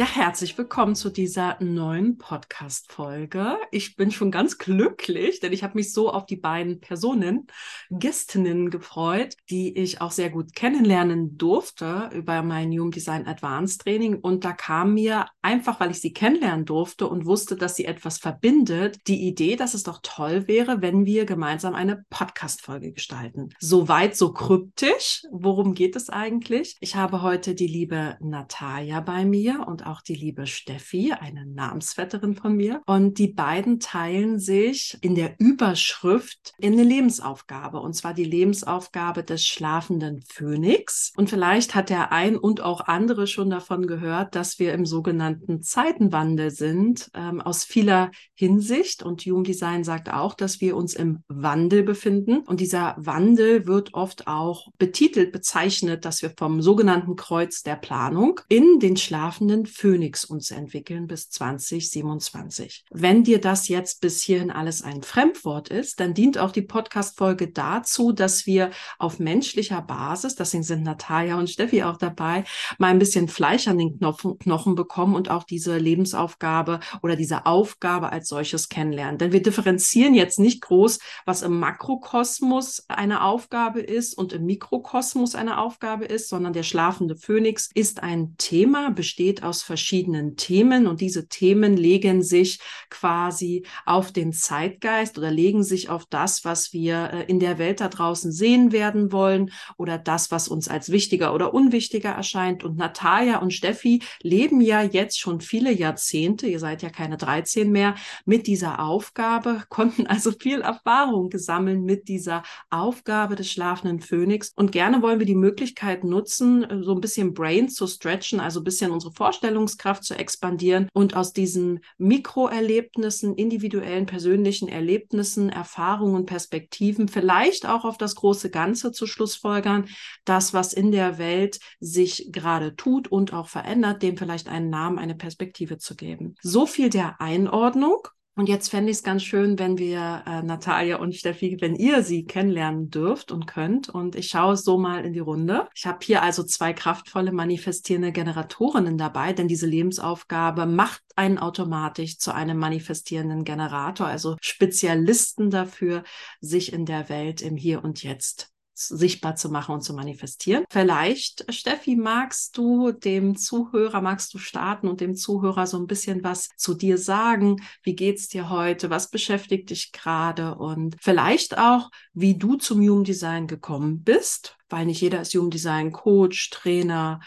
Ja, herzlich willkommen zu dieser neuen Podcast-Folge. Ich bin schon ganz glücklich, denn ich habe mich so auf die beiden Personen, Gästinnen gefreut, die ich auch sehr gut kennenlernen durfte über mein Human Design Advanced Training. Und da kam mir einfach, weil ich sie kennenlernen durfte und wusste, dass sie etwas verbindet, die Idee, dass es doch toll wäre, wenn wir gemeinsam eine Podcast-Folge gestalten. Soweit so kryptisch. Worum geht es eigentlich? Ich habe heute die liebe Natalia bei mir und die liebe Steffi, eine Namensvetterin von mir. Und die beiden teilen sich in der Überschrift in eine Lebensaufgabe. Und zwar die Lebensaufgabe des schlafenden Phönix. Und vielleicht hat der ein und auch andere schon davon gehört, dass wir im sogenannten Zeitenwandel sind, ähm, aus vieler Hinsicht. Und Human Design sagt auch, dass wir uns im Wandel befinden. Und dieser Wandel wird oft auch betitelt, bezeichnet, dass wir vom sogenannten Kreuz der Planung in den schlafenden Phönix uns entwickeln bis 2027. Wenn dir das jetzt bis hierhin alles ein Fremdwort ist, dann dient auch die Podcast-Folge dazu, dass wir auf menschlicher Basis, deswegen sind Natalia und Steffi auch dabei, mal ein bisschen Fleisch an den Knochen, bekommen und auch diese Lebensaufgabe oder diese Aufgabe als solches kennenlernen. Denn wir differenzieren jetzt nicht groß, was im Makrokosmos eine Aufgabe ist und im Mikrokosmos eine Aufgabe ist, sondern der schlafende Phönix ist ein Thema, besteht aus verschiedenen Themen und diese Themen legen sich quasi auf den Zeitgeist oder legen sich auf das, was wir äh, in der Welt da draußen sehen werden wollen oder das, was uns als wichtiger oder unwichtiger erscheint. Und Natalia und Steffi leben ja jetzt schon viele Jahrzehnte, ihr seid ja keine 13 mehr, mit dieser Aufgabe, konnten also viel Erfahrung gesammeln mit dieser Aufgabe des schlafenden Phönix. Und gerne wollen wir die Möglichkeit nutzen, äh, so ein bisschen Brain zu stretchen, also ein bisschen unsere Vorstellung Vorstellungskraft zu expandieren und aus diesen Mikroerlebnissen, individuellen, persönlichen Erlebnissen, Erfahrungen, Perspektiven vielleicht auch auf das große Ganze zu schlussfolgern, das, was in der Welt sich gerade tut und auch verändert, dem vielleicht einen Namen, eine Perspektive zu geben. So viel der Einordnung. Und jetzt fände ich es ganz schön, wenn wir äh, Natalia und Steffi, wenn ihr sie kennenlernen dürft und könnt. Und ich schaue so mal in die Runde. Ich habe hier also zwei kraftvolle manifestierende Generatorinnen dabei, denn diese Lebensaufgabe macht einen automatisch zu einem manifestierenden Generator, also Spezialisten dafür, sich in der Welt im Hier und Jetzt sichtbar zu machen und zu manifestieren. Vielleicht, Steffi, magst du dem Zuhörer, magst du starten und dem Zuhörer so ein bisschen was zu dir sagen? Wie geht's dir heute? Was beschäftigt dich gerade? Und vielleicht auch, wie du zum Human Design gekommen bist, weil nicht jeder ist Human Design Coach, Trainer,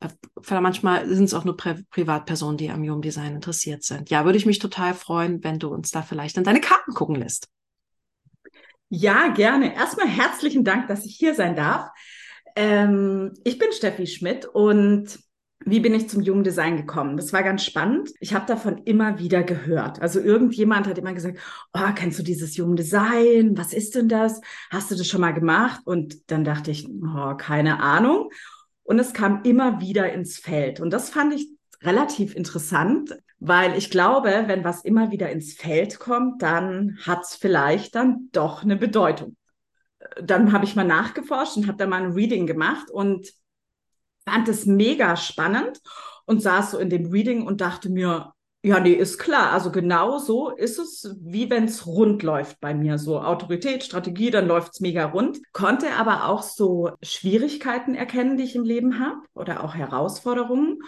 äh, manchmal sind es auch nur Pri Privatpersonen, die am Human Design interessiert sind. Ja, würde ich mich total freuen, wenn du uns da vielleicht in deine Karten gucken lässt. Ja, gerne. Erstmal herzlichen Dank, dass ich hier sein darf. Ähm, ich bin Steffi Schmidt und wie bin ich zum Human Design gekommen? Das war ganz spannend. Ich habe davon immer wieder gehört. Also irgendjemand hat immer gesagt, oh, kennst du dieses Human Design? Was ist denn das? Hast du das schon mal gemacht? Und dann dachte ich, oh, keine Ahnung. Und es kam immer wieder ins Feld. Und das fand ich relativ interessant, weil ich glaube, wenn was immer wieder ins Feld kommt, dann hat es vielleicht dann doch eine Bedeutung. Dann habe ich mal nachgeforscht und habe da mal ein Reading gemacht und fand es mega spannend und saß so in dem Reading und dachte mir, ja, nee, ist klar. Also genau so ist es, wie wenn es rund läuft bei mir. So Autorität, Strategie, dann läuft es mega rund. Konnte aber auch so Schwierigkeiten erkennen, die ich im Leben habe oder auch Herausforderungen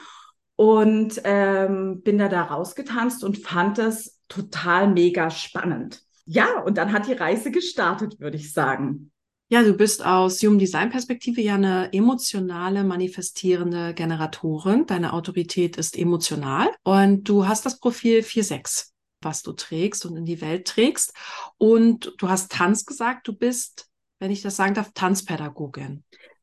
und ähm, bin da da rausgetanzt und fand es total mega spannend. Ja, und dann hat die Reise gestartet, würde ich sagen. Ja, du bist aus Human Design Perspektive ja eine emotionale, manifestierende Generatorin. Deine Autorität ist emotional und du hast das Profil 4.6, was du trägst und in die Welt trägst. Und du hast Tanz gesagt, du bist, wenn ich das sagen darf, Tanzpädagogin.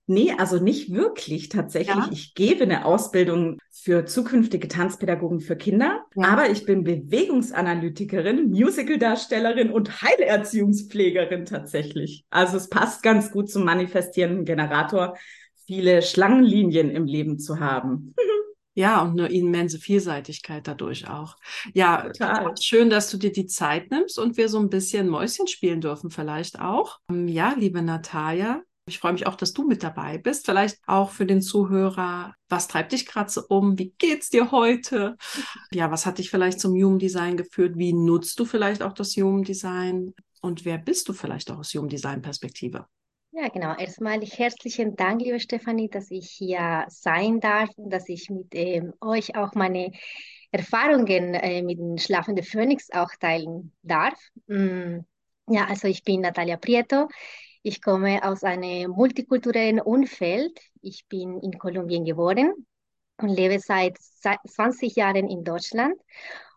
Nee, also nicht wirklich tatsächlich. Ja. Ich gebe eine Ausbildung für zukünftige Tanzpädagogen für Kinder, ja. aber ich bin Bewegungsanalytikerin, Musicaldarstellerin und Heilerziehungspflegerin tatsächlich. Also es passt ganz gut zum manifestierenden Generator viele Schlangenlinien im Leben zu haben. Ja, und eine immense Vielseitigkeit dadurch auch. Ja, total. schön, dass du dir die Zeit nimmst und wir so ein bisschen Mäuschen spielen dürfen, vielleicht auch. Ähm, ja, liebe Natalia, ich freue mich auch, dass du mit dabei bist. Vielleicht auch für den Zuhörer, was treibt dich gerade so um? Wie geht's dir heute? Ja, was hat dich vielleicht zum Human Design geführt? Wie nutzt du vielleicht auch das Human Design? Und wer bist du vielleicht auch aus Human Design Perspektive? Ja, genau. Erstmal herzlichen Dank, liebe Stefanie, dass ich hier sein darf und dass ich mit ähm, euch auch meine Erfahrungen äh, mit dem schlafenden Phönix auch teilen darf. Mm, ja, also ich bin Natalia Prieto. Ich komme aus einem multikulturellen Umfeld. Ich bin in Kolumbien geboren und lebe seit 20 Jahren in Deutschland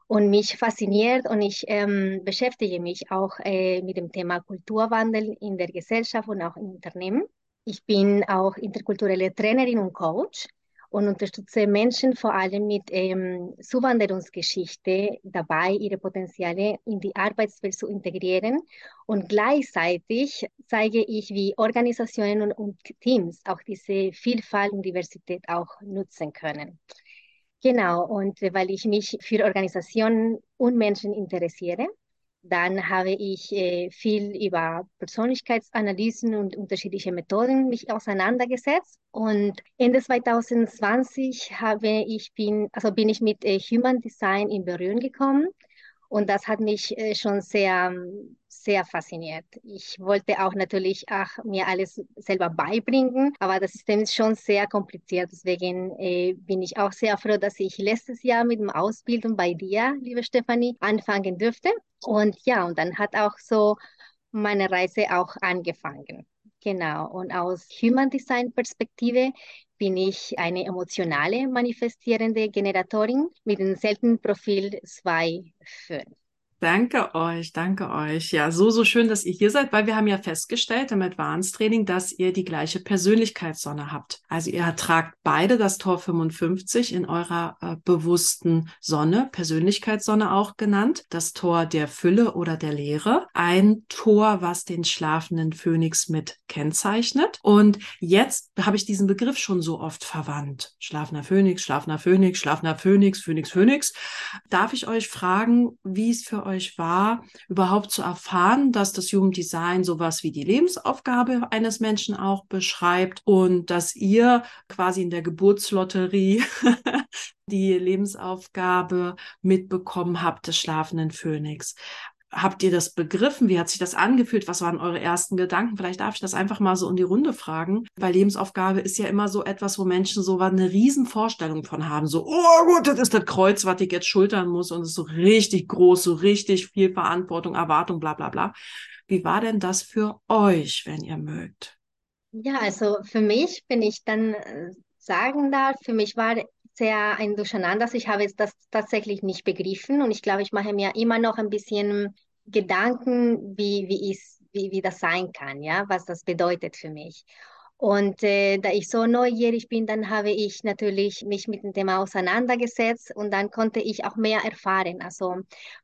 und mich fasziniert und ich ähm, beschäftige mich auch äh, mit dem Thema Kulturwandel in der Gesellschaft und auch im Unternehmen. Ich bin auch interkulturelle Trainerin und Coach und unterstütze Menschen vor allem mit ähm, Zuwanderungsgeschichte dabei, ihre Potenziale in die Arbeitswelt zu integrieren. Und gleichzeitig zeige ich, wie Organisationen und, Teams auch diese Vielfalt und Diversität auch nutzen können. Genau, und weil ich mich für Organisationen und Menschen interessiere, dann habe ich äh, viel über Persönlichkeitsanalysen und unterschiedliche Methoden mich auseinandergesetzt. Und Ende 2020 habe ich bin, also bin ich mit äh, Human Design in Berührung gekommen. Und das hat mich äh, schon sehr, sehr fasziniert. Ich wollte auch natürlich auch mir alles selber beibringen, aber das System ist schon sehr kompliziert. Deswegen äh, bin ich auch sehr froh, dass ich letztes Jahr mit dem Ausbildung bei dir, liebe Stefanie, anfangen durfte. Und ja, und dann hat auch so meine Reise auch angefangen. Genau. Und aus Human Design Perspektive bin ich eine emotionale manifestierende Generatorin mit dem seltenen Profil 2.5. Danke euch, danke euch. Ja, so, so schön, dass ihr hier seid, weil wir haben ja festgestellt im Advanced Training, dass ihr die gleiche Persönlichkeitssonne habt. Also ihr tragt beide das Tor 55 in eurer äh, bewussten Sonne, Persönlichkeitssonne auch genannt, das Tor der Fülle oder der Leere. Ein Tor, was den schlafenden Phönix mit kennzeichnet. Und jetzt habe ich diesen Begriff schon so oft verwandt. Schlafender Phönix, schlafender Phönix, schlafender Phönix, Phönix, Phönix. Darf ich euch fragen, wie es für euch euch war, überhaupt zu erfahren, dass das Jugenddesign sowas wie die Lebensaufgabe eines Menschen auch beschreibt und dass ihr quasi in der Geburtslotterie die Lebensaufgabe mitbekommen habt des schlafenden Phönix habt ihr das begriffen? Wie hat sich das angefühlt? Was waren eure ersten Gedanken? Vielleicht darf ich das einfach mal so in die Runde fragen, weil Lebensaufgabe ist ja immer so etwas, wo Menschen so eine riesen Vorstellung von haben. So, oh gut, das ist das Kreuz, was ich jetzt schultern muss und es ist so richtig groß, so richtig viel Verantwortung, Erwartung, bla bla bla. Wie war denn das für euch, wenn ihr mögt? Ja, also für mich, wenn ich dann äh, sagen darf, für mich war sehr ein Durcheinander. Ich habe das tatsächlich nicht begriffen und ich glaube, ich mache mir immer noch ein bisschen Gedanken, wie, wie, ist, wie, wie das sein kann, ja, was das bedeutet für mich. Und äh, da ich so neugierig bin, dann habe ich natürlich mich mit dem Thema auseinandergesetzt und dann konnte ich auch mehr erfahren. Also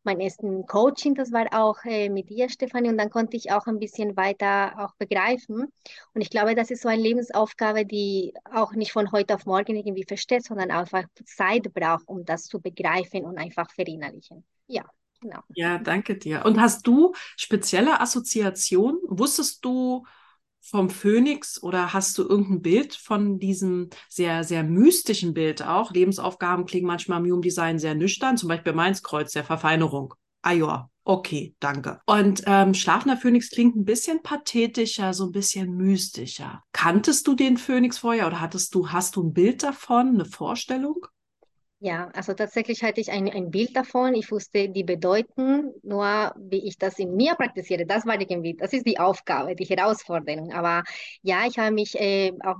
mein ersten Coaching, das war auch äh, mit dir, Stefanie, und dann konnte ich auch ein bisschen weiter auch begreifen. Und ich glaube, das ist so eine Lebensaufgabe, die auch nicht von heute auf morgen irgendwie versteht, sondern einfach Zeit braucht, um das zu begreifen und einfach verinnerlichen. Ja. Genau. Ja, danke dir. Und hast du spezielle Assoziationen? Wusstest du, vom Phönix oder hast du irgendein Bild von diesem sehr, sehr mystischen Bild auch? Lebensaufgaben klingen manchmal im Human Design sehr nüchtern, zum Beispiel meins Kreuz der Verfeinerung. Ah ja, okay, danke. Und ähm, Schlafender Phönix klingt ein bisschen pathetischer, so ein bisschen mystischer. Kanntest du den Phönix vorher oder hattest du, hast du ein Bild davon, eine Vorstellung? Ja, also tatsächlich hatte ich ein, ein Bild davon. Ich wusste die Bedeutung, nur wie ich das in mir praktiziere, das war irgendwie, das ist die Aufgabe, die Herausforderung. Aber ja, ich habe mich äh, auch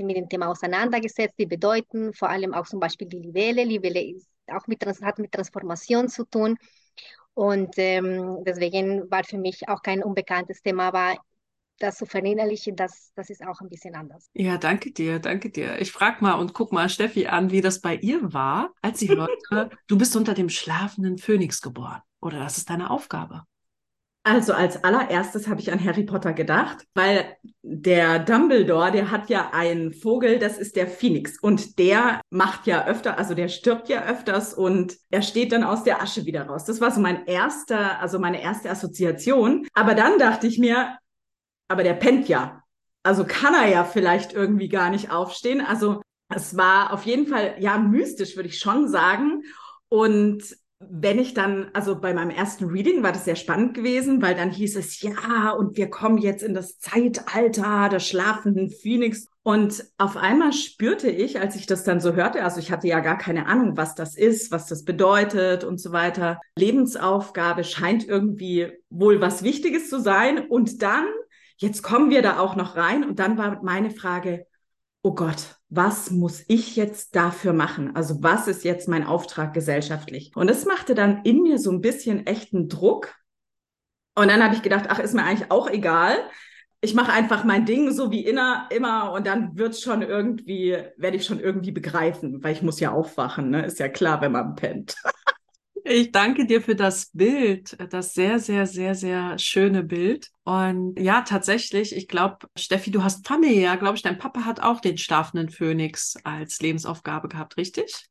mit dem Thema auseinandergesetzt, die Bedeutung, vor allem auch zum Beispiel die Libelle. Libelle ist auch mit, hat mit Transformation zu tun. Und ähm, deswegen war für mich auch kein unbekanntes Thema, aber das zu verinnerlichen, das, das ist auch ein bisschen anders. Ja, danke dir, danke dir. Ich frage mal und guck mal Steffi an, wie das bei ihr war, als sie hörte, du bist unter dem schlafenden Phönix geboren. Oder das ist deine Aufgabe. Also als allererstes habe ich an Harry Potter gedacht, weil der Dumbledore, der hat ja einen Vogel, das ist der Phoenix und der macht ja öfter, also der stirbt ja öfters und er steht dann aus der Asche wieder raus. Das war so mein erster, also meine erste Assoziation. Aber dann dachte ich mir, aber der pennt ja. Also kann er ja vielleicht irgendwie gar nicht aufstehen. Also es war auf jeden Fall ja mystisch, würde ich schon sagen. Und wenn ich dann, also bei meinem ersten Reading war das sehr spannend gewesen, weil dann hieß es, ja, und wir kommen jetzt in das Zeitalter der schlafenden Phoenix. Und auf einmal spürte ich, als ich das dann so hörte, also ich hatte ja gar keine Ahnung, was das ist, was das bedeutet und so weiter. Lebensaufgabe scheint irgendwie wohl was Wichtiges zu sein. Und dann, jetzt kommen wir da auch noch rein. Und dann war meine Frage, oh Gott, was muss ich jetzt dafür machen? Also was ist jetzt mein Auftrag gesellschaftlich? Und es machte dann in mir so ein bisschen echten Druck. Und dann habe ich gedacht, ach, ist mir eigentlich auch egal. Ich mache einfach mein Ding so wie inner, immer und dann wird schon irgendwie, werde ich schon irgendwie begreifen, weil ich muss ja aufwachen, ne? Ist ja klar, wenn man pennt. Ich danke dir für das Bild, das sehr, sehr, sehr, sehr schöne Bild. Und ja, tatsächlich, ich glaube, Steffi, du hast familiär, glaube ich, dein Papa hat auch den schlafenden Phönix als Lebensaufgabe gehabt, richtig?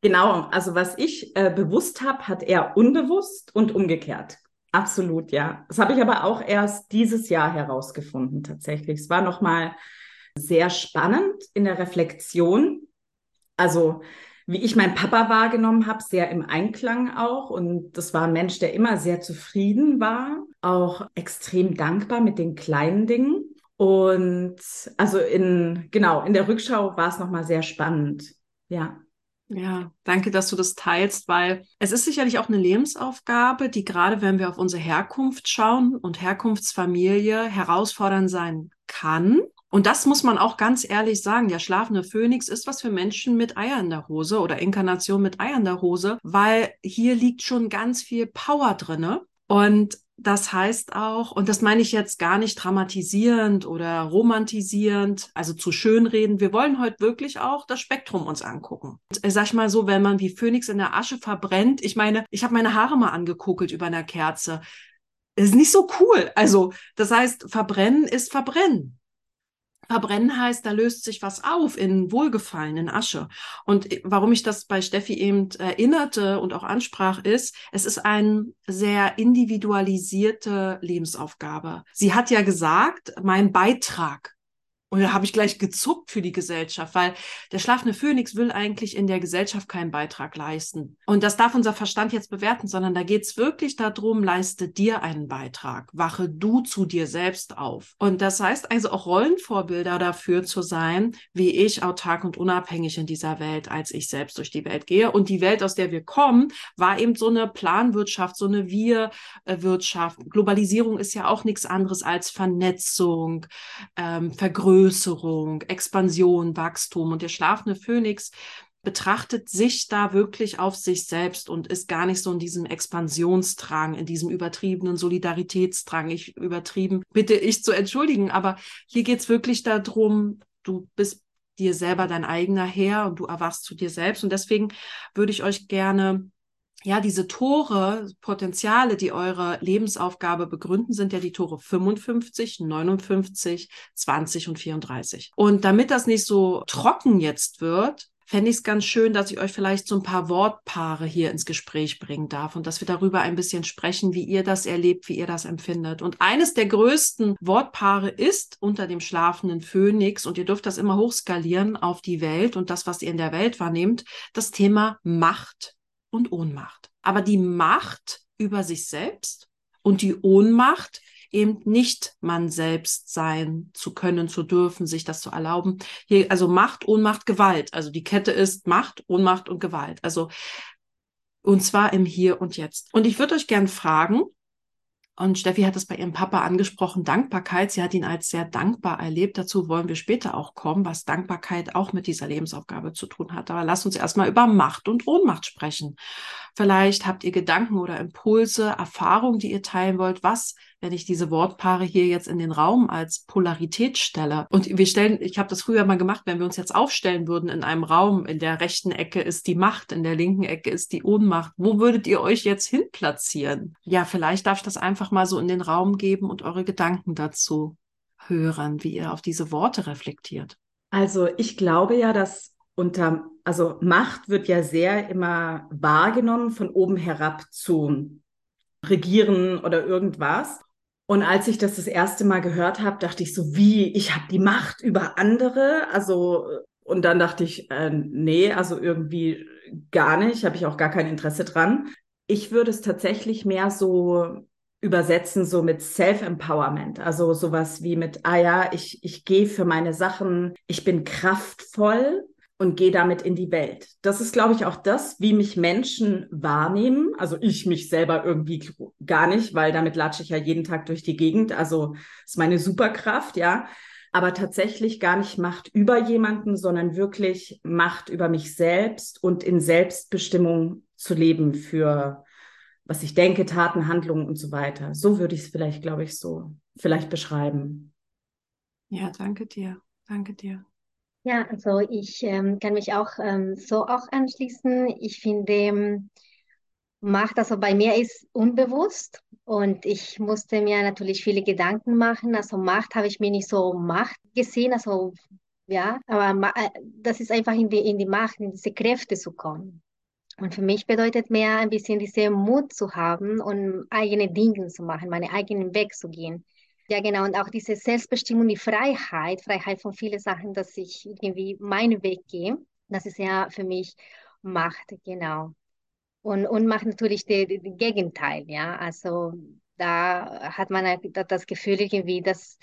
Genau, also was ich äh, bewusst habe, hat er unbewusst und umgekehrt. Absolut, ja. Das habe ich aber auch erst dieses Jahr herausgefunden, tatsächlich. Es war nochmal sehr spannend in der Reflexion. Also wie ich meinen Papa wahrgenommen habe, sehr im Einklang auch. Und das war ein Mensch, der immer sehr zufrieden war, auch extrem dankbar mit den kleinen Dingen. Und also in, genau, in der Rückschau war es nochmal sehr spannend. Ja. Ja, danke, dass du das teilst, weil es ist sicherlich auch eine Lebensaufgabe, die gerade wenn wir auf unsere Herkunft schauen und Herkunftsfamilie herausfordernd sein kann. Und das muss man auch ganz ehrlich sagen. Der schlafende Phönix ist was für Menschen mit Eier in der Hose oder Inkarnation mit Eier in der Hose, weil hier liegt schon ganz viel Power drinne. Und das heißt auch, und das meine ich jetzt gar nicht dramatisierend oder romantisierend, also zu schönreden. Wir wollen heute wirklich auch das Spektrum uns angucken. Und, äh, sag ich mal so, wenn man wie Phönix in der Asche verbrennt, ich meine, ich habe meine Haare mal angekuckelt über einer Kerze. ist nicht so cool. Also, das heißt, verbrennen ist verbrennen. Verbrennen heißt, da löst sich was auf in Wohlgefallen, in Asche. Und warum ich das bei Steffi eben erinnerte und auch ansprach, ist, es ist eine sehr individualisierte Lebensaufgabe. Sie hat ja gesagt, mein Beitrag und da habe ich gleich gezuckt für die Gesellschaft, weil der schlafende Phönix will eigentlich in der Gesellschaft keinen Beitrag leisten. Und das darf unser Verstand jetzt bewerten, sondern da geht es wirklich darum, leiste dir einen Beitrag, wache du zu dir selbst auf. Und das heißt also auch Rollenvorbilder dafür zu sein, wie ich autark und unabhängig in dieser Welt, als ich selbst durch die Welt gehe. Und die Welt, aus der wir kommen, war eben so eine Planwirtschaft, so eine Wir-Wirtschaft. Globalisierung ist ja auch nichts anderes als Vernetzung, ähm, Vergrößerung Vergrößerung, Expansion, Wachstum. Und der schlafende Phönix betrachtet sich da wirklich auf sich selbst und ist gar nicht so in diesem Expansionsdrang, in diesem übertriebenen Solidaritätsdrang. Ich übertrieben, bitte ich zu entschuldigen, aber hier geht es wirklich darum, du bist dir selber dein eigener Herr und du erwachst zu dir selbst. Und deswegen würde ich euch gerne ja, diese Tore, Potenziale, die eure Lebensaufgabe begründen, sind ja die Tore 55, 59, 20 und 34. Und damit das nicht so trocken jetzt wird, fände ich es ganz schön, dass ich euch vielleicht so ein paar Wortpaare hier ins Gespräch bringen darf und dass wir darüber ein bisschen sprechen, wie ihr das erlebt, wie ihr das empfindet. Und eines der größten Wortpaare ist unter dem schlafenden Phönix, und ihr dürft das immer hochskalieren auf die Welt und das, was ihr in der Welt wahrnehmt, das Thema Macht und Ohnmacht. Aber die Macht über sich selbst und die Ohnmacht, eben nicht man selbst sein zu können, zu dürfen, sich das zu erlauben. Hier, also Macht, Ohnmacht, Gewalt. Also die Kette ist Macht, Ohnmacht und Gewalt. Also, und zwar im Hier und Jetzt. Und ich würde euch gern fragen, und Steffi hat es bei ihrem Papa angesprochen, Dankbarkeit. Sie hat ihn als sehr dankbar erlebt. Dazu wollen wir später auch kommen, was Dankbarkeit auch mit dieser Lebensaufgabe zu tun hat. Aber lasst uns erstmal über Macht und Ohnmacht sprechen. Vielleicht habt ihr Gedanken oder Impulse, Erfahrungen, die ihr teilen wollt. Was wenn ich diese Wortpaare hier jetzt in den Raum als Polarität stelle. Und wir stellen, ich habe das früher mal gemacht, wenn wir uns jetzt aufstellen würden in einem Raum, in der rechten Ecke ist die Macht, in der linken Ecke ist die Ohnmacht. Wo würdet ihr euch jetzt hin platzieren? Ja, vielleicht darf ich das einfach einfach mal so in den Raum geben und eure Gedanken dazu hören, wie ihr auf diese Worte reflektiert. Also ich glaube ja, dass unter, also Macht wird ja sehr immer wahrgenommen von oben herab zu regieren oder irgendwas. Und als ich das das erste Mal gehört habe, dachte ich so, wie, ich habe die Macht über andere. Also, und dann dachte ich, äh, nee, also irgendwie gar nicht, habe ich auch gar kein Interesse dran. Ich würde es tatsächlich mehr so übersetzen, so mit Self-Empowerment. Also sowas wie mit, ah ja, ich, ich gehe für meine Sachen, ich bin kraftvoll und gehe damit in die Welt. Das ist, glaube ich, auch das, wie mich Menschen wahrnehmen. Also ich mich selber irgendwie gar nicht, weil damit latsche ich ja jeden Tag durch die Gegend. Also ist meine Superkraft, ja. Aber tatsächlich gar nicht Macht über jemanden, sondern wirklich Macht über mich selbst und in Selbstbestimmung zu leben für was ich denke, Taten, Handlungen und so weiter. So würde ich es vielleicht, glaube ich, so vielleicht beschreiben. Ja, danke dir. Danke dir. Ja, also ich ähm, kann mich auch ähm, so auch anschließen. Ich finde, ähm, Macht, also bei mir ist unbewusst und ich musste mir natürlich viele Gedanken machen. Also Macht habe ich mir nicht so Macht gesehen, also ja, aber äh, das ist einfach in die, in die Macht, in diese Kräfte zu kommen. Und für mich bedeutet mehr ein bisschen diese Mut zu haben und eigene Dinge zu machen, meinen eigenen Weg zu gehen. Ja, genau. Und auch diese Selbstbestimmung, die Freiheit, Freiheit von vielen Sachen, dass ich irgendwie meinen Weg gehe. Das ist ja für mich Macht, genau. Und, und macht natürlich das Gegenteil, ja. Also da hat man halt das Gefühl irgendwie, dass,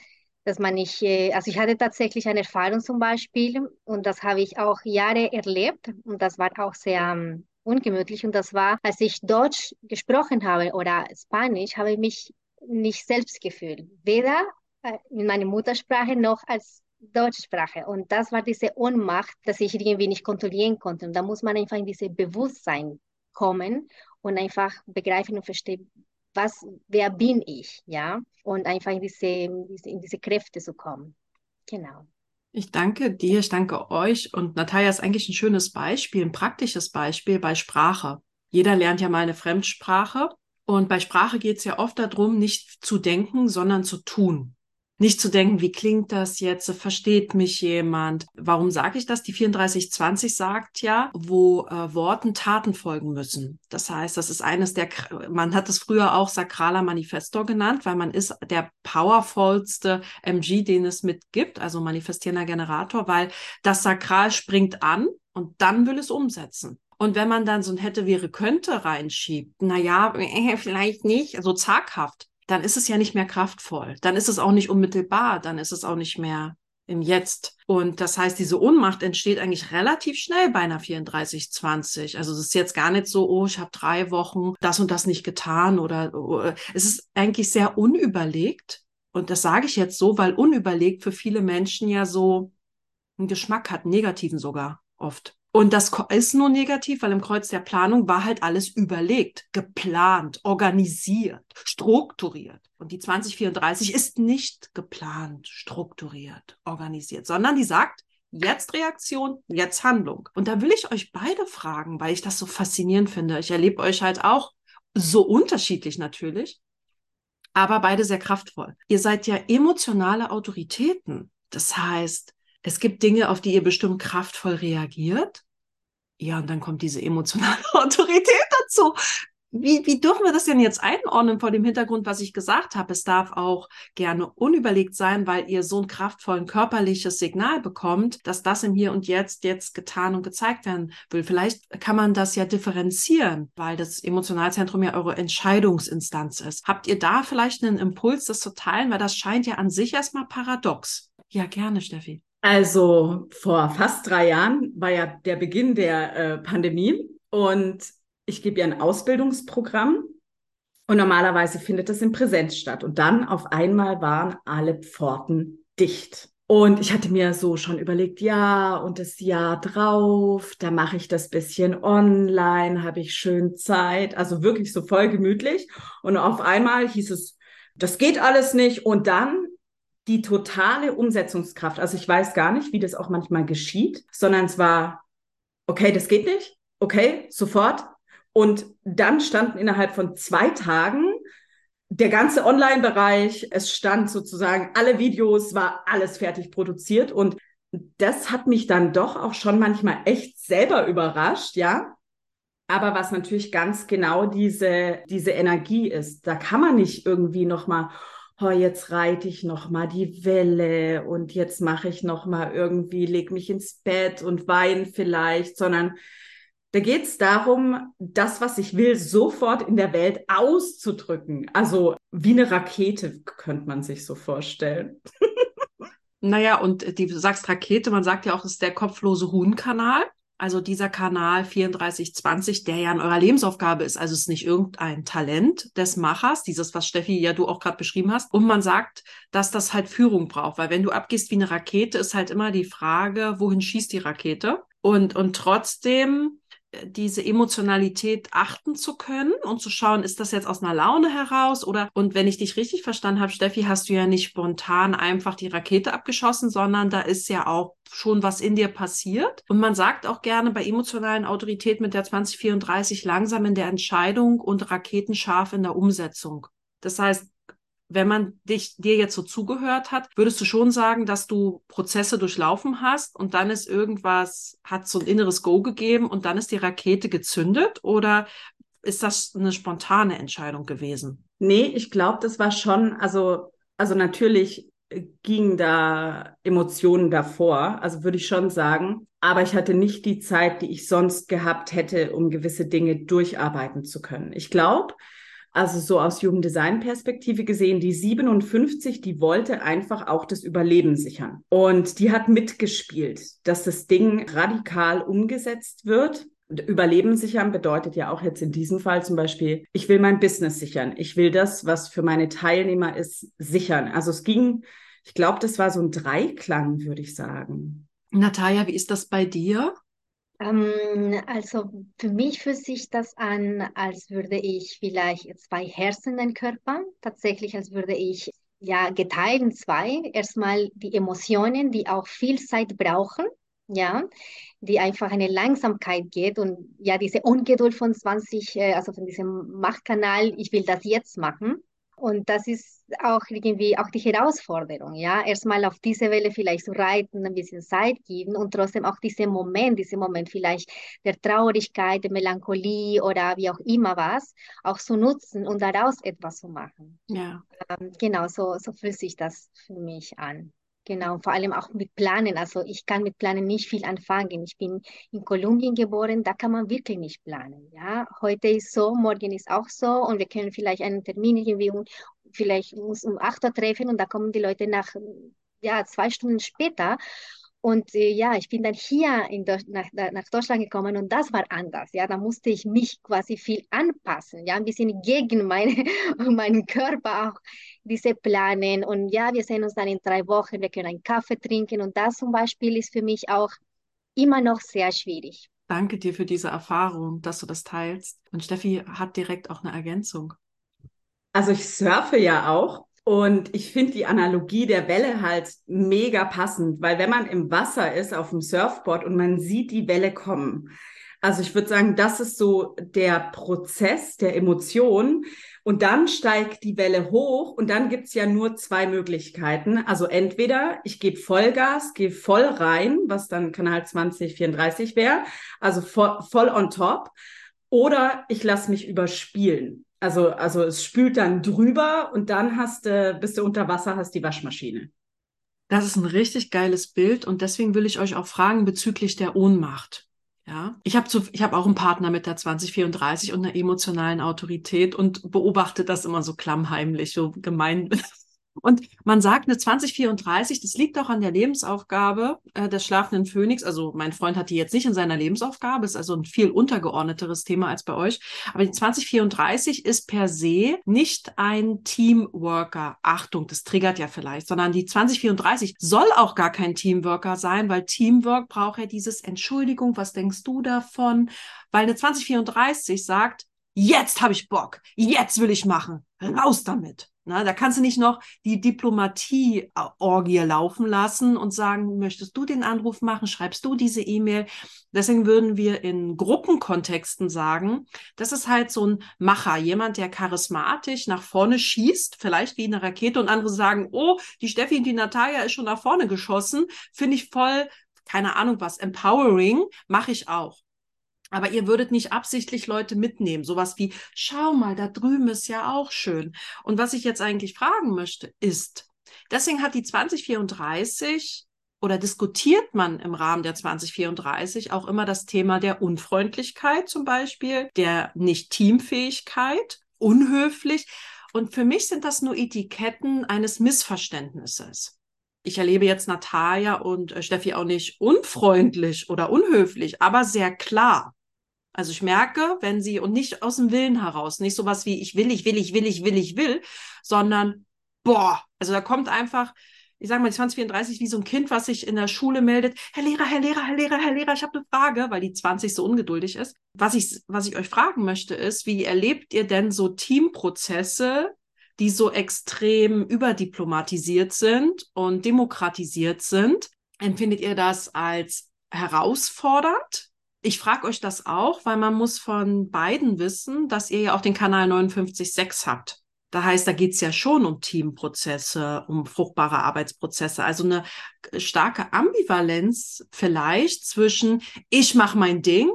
dass man nicht, äh, also ich hatte tatsächlich eine Erfahrung zum Beispiel und das habe ich auch Jahre erlebt und das war auch sehr ähm, ungemütlich und das war, als ich Deutsch gesprochen habe oder Spanisch, habe ich mich nicht selbst gefühlt. Weder äh, in meiner Muttersprache noch als Deutschsprache. Und das war diese Ohnmacht, dass ich irgendwie nicht kontrollieren konnte. Und da muss man einfach in dieses Bewusstsein kommen und einfach begreifen und verstehen, was, wer bin ich, ja? Und einfach in diese, in diese Kräfte zu kommen. Genau. Ich danke dir, ich danke euch. Und Natalia ist eigentlich ein schönes Beispiel, ein praktisches Beispiel bei Sprache. Jeder lernt ja mal eine Fremdsprache und bei Sprache geht es ja oft darum, nicht zu denken, sondern zu tun. Nicht zu denken, wie klingt das jetzt? Versteht mich jemand? Warum sage ich das? Die 3420 sagt ja, wo äh, Worten Taten folgen müssen. Das heißt, das ist eines der, man hat es früher auch sakraler Manifestor genannt, weil man ist der powervollste MG, den es mitgibt, also manifestierender Generator, weil das Sakral springt an und dann will es umsetzen. Und wenn man dann so ein hätte, wäre, könnte reinschiebt, na ja, vielleicht nicht, so zaghaft, dann ist es ja nicht mehr kraftvoll. Dann ist es auch nicht unmittelbar, dann ist es auch nicht mehr im Jetzt. Und das heißt, diese Ohnmacht entsteht eigentlich relativ schnell bei einer 34-20. Also es ist jetzt gar nicht so, oh, ich habe drei Wochen das und das nicht getan oder oh, es ist eigentlich sehr unüberlegt. Und das sage ich jetzt so, weil unüberlegt für viele Menschen ja so einen Geschmack hat, negativen sogar oft. Und das ist nur negativ, weil im Kreuz der Planung war halt alles überlegt, geplant, organisiert, strukturiert. Und die 2034 ist nicht geplant, strukturiert, organisiert, sondern die sagt, jetzt Reaktion, jetzt Handlung. Und da will ich euch beide fragen, weil ich das so faszinierend finde. Ich erlebe euch halt auch so unterschiedlich natürlich, aber beide sehr kraftvoll. Ihr seid ja emotionale Autoritäten. Das heißt, es gibt Dinge, auf die ihr bestimmt kraftvoll reagiert. Ja, und dann kommt diese emotionale Autorität dazu. Wie, wie dürfen wir das denn jetzt einordnen vor dem Hintergrund, was ich gesagt habe? Es darf auch gerne unüberlegt sein, weil ihr so ein kraftvollen körperliches Signal bekommt, dass das im Hier und Jetzt jetzt getan und gezeigt werden will. Vielleicht kann man das ja differenzieren, weil das Emotionalzentrum ja eure Entscheidungsinstanz ist. Habt ihr da vielleicht einen Impuls, das zu teilen? Weil das scheint ja an sich erstmal paradox. Ja, gerne, Steffi. Also vor fast drei Jahren war ja der Beginn der äh, Pandemie und ich gebe ja ein Ausbildungsprogramm und normalerweise findet das in Präsenz statt. Und dann auf einmal waren alle Pforten dicht. Und ich hatte mir so schon überlegt, ja, und das Jahr drauf, da mache ich das bisschen online, habe ich schön Zeit, also wirklich so voll gemütlich. Und auf einmal hieß es, das geht alles nicht. Und dann die totale Umsetzungskraft. Also ich weiß gar nicht, wie das auch manchmal geschieht, sondern es war, okay, das geht nicht, okay, sofort. Und dann standen innerhalb von zwei Tagen der ganze Online-Bereich, es stand sozusagen alle Videos, war alles fertig produziert und das hat mich dann doch auch schon manchmal echt selber überrascht, ja. Aber was natürlich ganz genau diese, diese Energie ist, da kann man nicht irgendwie nochmal, oh, jetzt reite ich nochmal die Welle und jetzt mache ich nochmal irgendwie, leg mich ins Bett und weine vielleicht, sondern da geht es darum, das, was ich will, sofort in der Welt auszudrücken. Also wie eine Rakete könnte man sich so vorstellen. naja, und die, du sagst Rakete, man sagt ja auch, das ist der kopflose Huhnkanal. Also dieser Kanal 3420, der ja in eurer Lebensaufgabe ist. Also es ist nicht irgendein Talent des Machers, dieses, was Steffi ja du auch gerade beschrieben hast. Und man sagt, dass das halt Führung braucht, weil wenn du abgehst wie eine Rakete, ist halt immer die Frage, wohin schießt die Rakete? Und, und trotzdem diese Emotionalität achten zu können und zu schauen, ist das jetzt aus einer Laune heraus oder und wenn ich dich richtig verstanden habe, Steffi, hast du ja nicht spontan einfach die Rakete abgeschossen, sondern da ist ja auch schon was in dir passiert. Und man sagt auch gerne bei emotionalen Autorität mit der 2034 langsam in der Entscheidung und raketenscharf in der Umsetzung. Das heißt, wenn man dich, dir jetzt so zugehört hat, würdest du schon sagen, dass du Prozesse durchlaufen hast und dann ist irgendwas, hat so ein inneres Go gegeben und dann ist die Rakete gezündet oder ist das eine spontane Entscheidung gewesen? Nee, ich glaube, das war schon, also, also natürlich gingen da Emotionen davor, also würde ich schon sagen. Aber ich hatte nicht die Zeit, die ich sonst gehabt hätte, um gewisse Dinge durcharbeiten zu können. Ich glaube, also so aus Jugenddesign-Perspektive gesehen, die 57, die wollte einfach auch das Überleben sichern. Und die hat mitgespielt, dass das Ding radikal umgesetzt wird. Überleben sichern bedeutet ja auch jetzt in diesem Fall zum Beispiel, ich will mein Business sichern. Ich will das, was für meine Teilnehmer ist, sichern. Also es ging, ich glaube, das war so ein Dreiklang, würde ich sagen. Natalia, wie ist das bei dir? Ähm, also für mich fühlt sich das an, als würde ich vielleicht zwei Herzen in den Körper, tatsächlich als würde ich ja geteilt in zwei. Erstmal die Emotionen, die auch viel Zeit brauchen, ja, die einfach eine Langsamkeit geht und ja, diese Ungeduld von 20, äh, also von diesem Machtkanal, ich will das jetzt machen. Und das ist auch irgendwie auch die Herausforderung, ja. Erstmal auf diese Welle vielleicht zu reiten, ein bisschen Zeit geben und trotzdem auch diesen Moment, diesen Moment vielleicht der Traurigkeit, der Melancholie oder wie auch immer was, auch zu nutzen und daraus etwas zu machen. Ja. Ähm, genau, so, so fühlt sich das für mich an. Genau, vor allem auch mit Planen. Also ich kann mit Planen nicht viel anfangen. Ich bin in Kolumbien geboren, da kann man wirklich nicht planen. Ja, heute ist so, morgen ist auch so und wir können vielleicht einen Termin irgendwie um, vielleicht uns um 8 Uhr treffen und da kommen die Leute nach ja, zwei Stunden später und äh, ja, ich bin dann hier in nach, nach Deutschland gekommen und das war anders. Ja, da musste ich mich quasi viel anpassen, ja, ein bisschen gegen meine, meinen Körper auch diese planen. Und ja, wir sehen uns dann in drei Wochen, wir können einen Kaffee trinken und das zum Beispiel ist für mich auch immer noch sehr schwierig. Danke dir für diese Erfahrung, dass du das teilst. Und Steffi hat direkt auch eine Ergänzung. Also ich surfe ja auch und ich finde die Analogie der Welle halt mega passend, weil wenn man im Wasser ist auf dem Surfboard und man sieht die Welle kommen, also ich würde sagen, das ist so der Prozess der Emotion. Und dann steigt die Welle hoch und dann gibt's ja nur zwei Möglichkeiten. Also entweder ich gebe Vollgas, gehe voll rein, was dann Kanal 2034 wäre, also voll, voll on top, oder ich lasse mich überspielen. Also, also es spült dann drüber und dann hast du, bist du unter Wasser, hast die Waschmaschine. Das ist ein richtig geiles Bild und deswegen will ich euch auch fragen bezüglich der Ohnmacht. Ja, ich habe ich habe auch einen Partner mit der 2034 und einer emotionalen Autorität und beobachte das immer so klammheimlich, so gemein und man sagt eine 2034, das liegt auch an der Lebensaufgabe äh, des schlafenden Phönix. Also mein Freund hat die jetzt nicht in seiner Lebensaufgabe, ist also ein viel untergeordneteres Thema als bei euch. Aber die 2034 ist per se nicht ein Teamworker. Achtung, das triggert ja vielleicht, sondern die 2034 soll auch gar kein Teamworker sein, weil Teamwork braucht ja dieses Entschuldigung, was denkst du davon? Weil eine 2034 sagt, jetzt habe ich Bock, jetzt will ich machen, raus damit. Na, da kannst du nicht noch die Diplomatie-Orgie laufen lassen und sagen, möchtest du den Anruf machen, schreibst du diese E-Mail. Deswegen würden wir in Gruppenkontexten sagen, das ist halt so ein Macher, jemand, der charismatisch nach vorne schießt, vielleicht wie eine Rakete und andere sagen, oh, die Steffi und die Natalia ist schon nach vorne geschossen, finde ich voll, keine Ahnung was, empowering, mache ich auch. Aber ihr würdet nicht absichtlich Leute mitnehmen. Sowas wie, schau mal, da drüben ist ja auch schön. Und was ich jetzt eigentlich fragen möchte, ist, deswegen hat die 2034 oder diskutiert man im Rahmen der 2034 auch immer das Thema der Unfreundlichkeit zum Beispiel, der Nicht-Teamfähigkeit, unhöflich. Und für mich sind das nur Etiketten eines Missverständnisses ich erlebe jetzt Natalia und äh, Steffi auch nicht unfreundlich oder unhöflich, aber sehr klar. Also ich merke, wenn sie, und nicht aus dem Willen heraus, nicht sowas wie ich will, ich will, ich will, ich will, ich will, sondern boah, also da kommt einfach, ich sage mal, die 2034 wie so ein Kind, was sich in der Schule meldet, Herr Lehrer, Herr Lehrer, Herr Lehrer, Herr Lehrer, ich habe eine Frage, weil die 20 so ungeduldig ist. Was ich, was ich euch fragen möchte, ist, wie erlebt ihr denn so Teamprozesse, die so extrem überdiplomatisiert sind und demokratisiert sind? Empfindet ihr das als herausfordernd? Ich frage euch das auch, weil man muss von beiden wissen, dass ihr ja auch den Kanal 59.6 habt. Da heißt, da geht's ja schon um Teamprozesse, um fruchtbare Arbeitsprozesse. Also eine starke Ambivalenz vielleicht zwischen ich mache mein Ding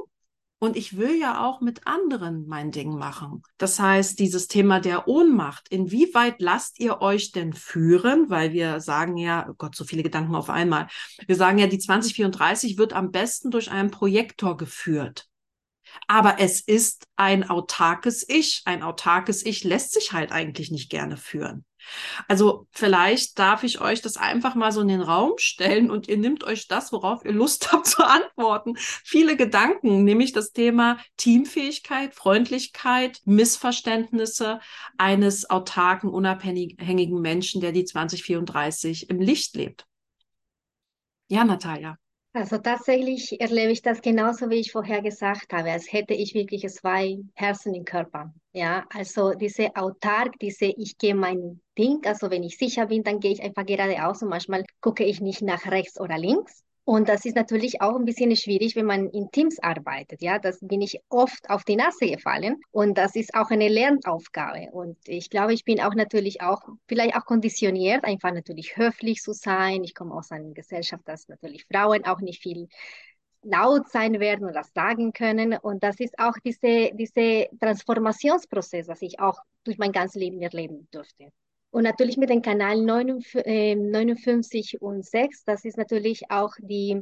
und ich will ja auch mit anderen mein Ding machen. Das heißt, dieses Thema der Ohnmacht, inwieweit lasst ihr euch denn führen? Weil wir sagen ja, oh Gott, so viele Gedanken auf einmal. Wir sagen ja, die 2034 wird am besten durch einen Projektor geführt. Aber es ist ein autarkes Ich. Ein autarkes Ich lässt sich halt eigentlich nicht gerne führen. Also vielleicht darf ich euch das einfach mal so in den Raum stellen und ihr nehmt euch das, worauf ihr Lust habt zu antworten. Viele Gedanken, nämlich das Thema Teamfähigkeit, Freundlichkeit, Missverständnisse eines autarken, unabhängigen Menschen, der die 2034 im Licht lebt. Ja, Natalia. Also tatsächlich erlebe ich das genauso, wie ich vorher gesagt habe, als hätte ich wirklich zwei Herzen im Körper. Ja, also diese autark, diese ich gehe mein Ding, also wenn ich sicher bin, dann gehe ich einfach geradeaus und manchmal gucke ich nicht nach rechts oder links, und das ist natürlich auch ein bisschen schwierig, wenn man in Teams arbeitet. Ja, das bin ich oft auf die Nase gefallen. Und das ist auch eine Lernaufgabe. Und ich glaube, ich bin auch natürlich auch, vielleicht auch konditioniert, einfach natürlich höflich zu sein. Ich komme aus einer Gesellschaft, dass natürlich Frauen auch nicht viel laut sein werden oder sagen können. Und das ist auch diese, diese Transformationsprozess, was ich auch durch mein ganzes Leben erleben durfte. Und natürlich mit dem Kanal 59 ähm, und 6, das ist natürlich auch die,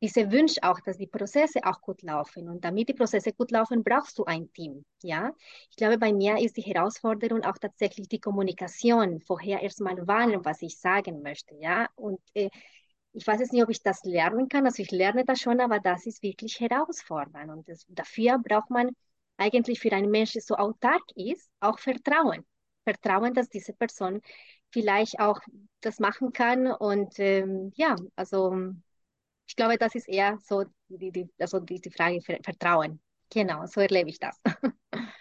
diese Wunsch auch, dass die Prozesse auch gut laufen. Und damit die Prozesse gut laufen, brauchst du ein Team. Ja, ich glaube, bei mir ist die Herausforderung auch tatsächlich die Kommunikation, vorher erstmal warnen, was ich sagen möchte. Ja, und äh, ich weiß jetzt nicht, ob ich das lernen kann. Also ich lerne das schon, aber das ist wirklich herausfordernd. Und das, dafür braucht man eigentlich für einen Menschen, der so autark ist, auch Vertrauen. Vertrauen, dass diese Person vielleicht auch das machen kann. Und ähm, ja, also ich glaube, das ist eher so die, die, also die, die Frage Vertrauen. Genau, so erlebe ich das.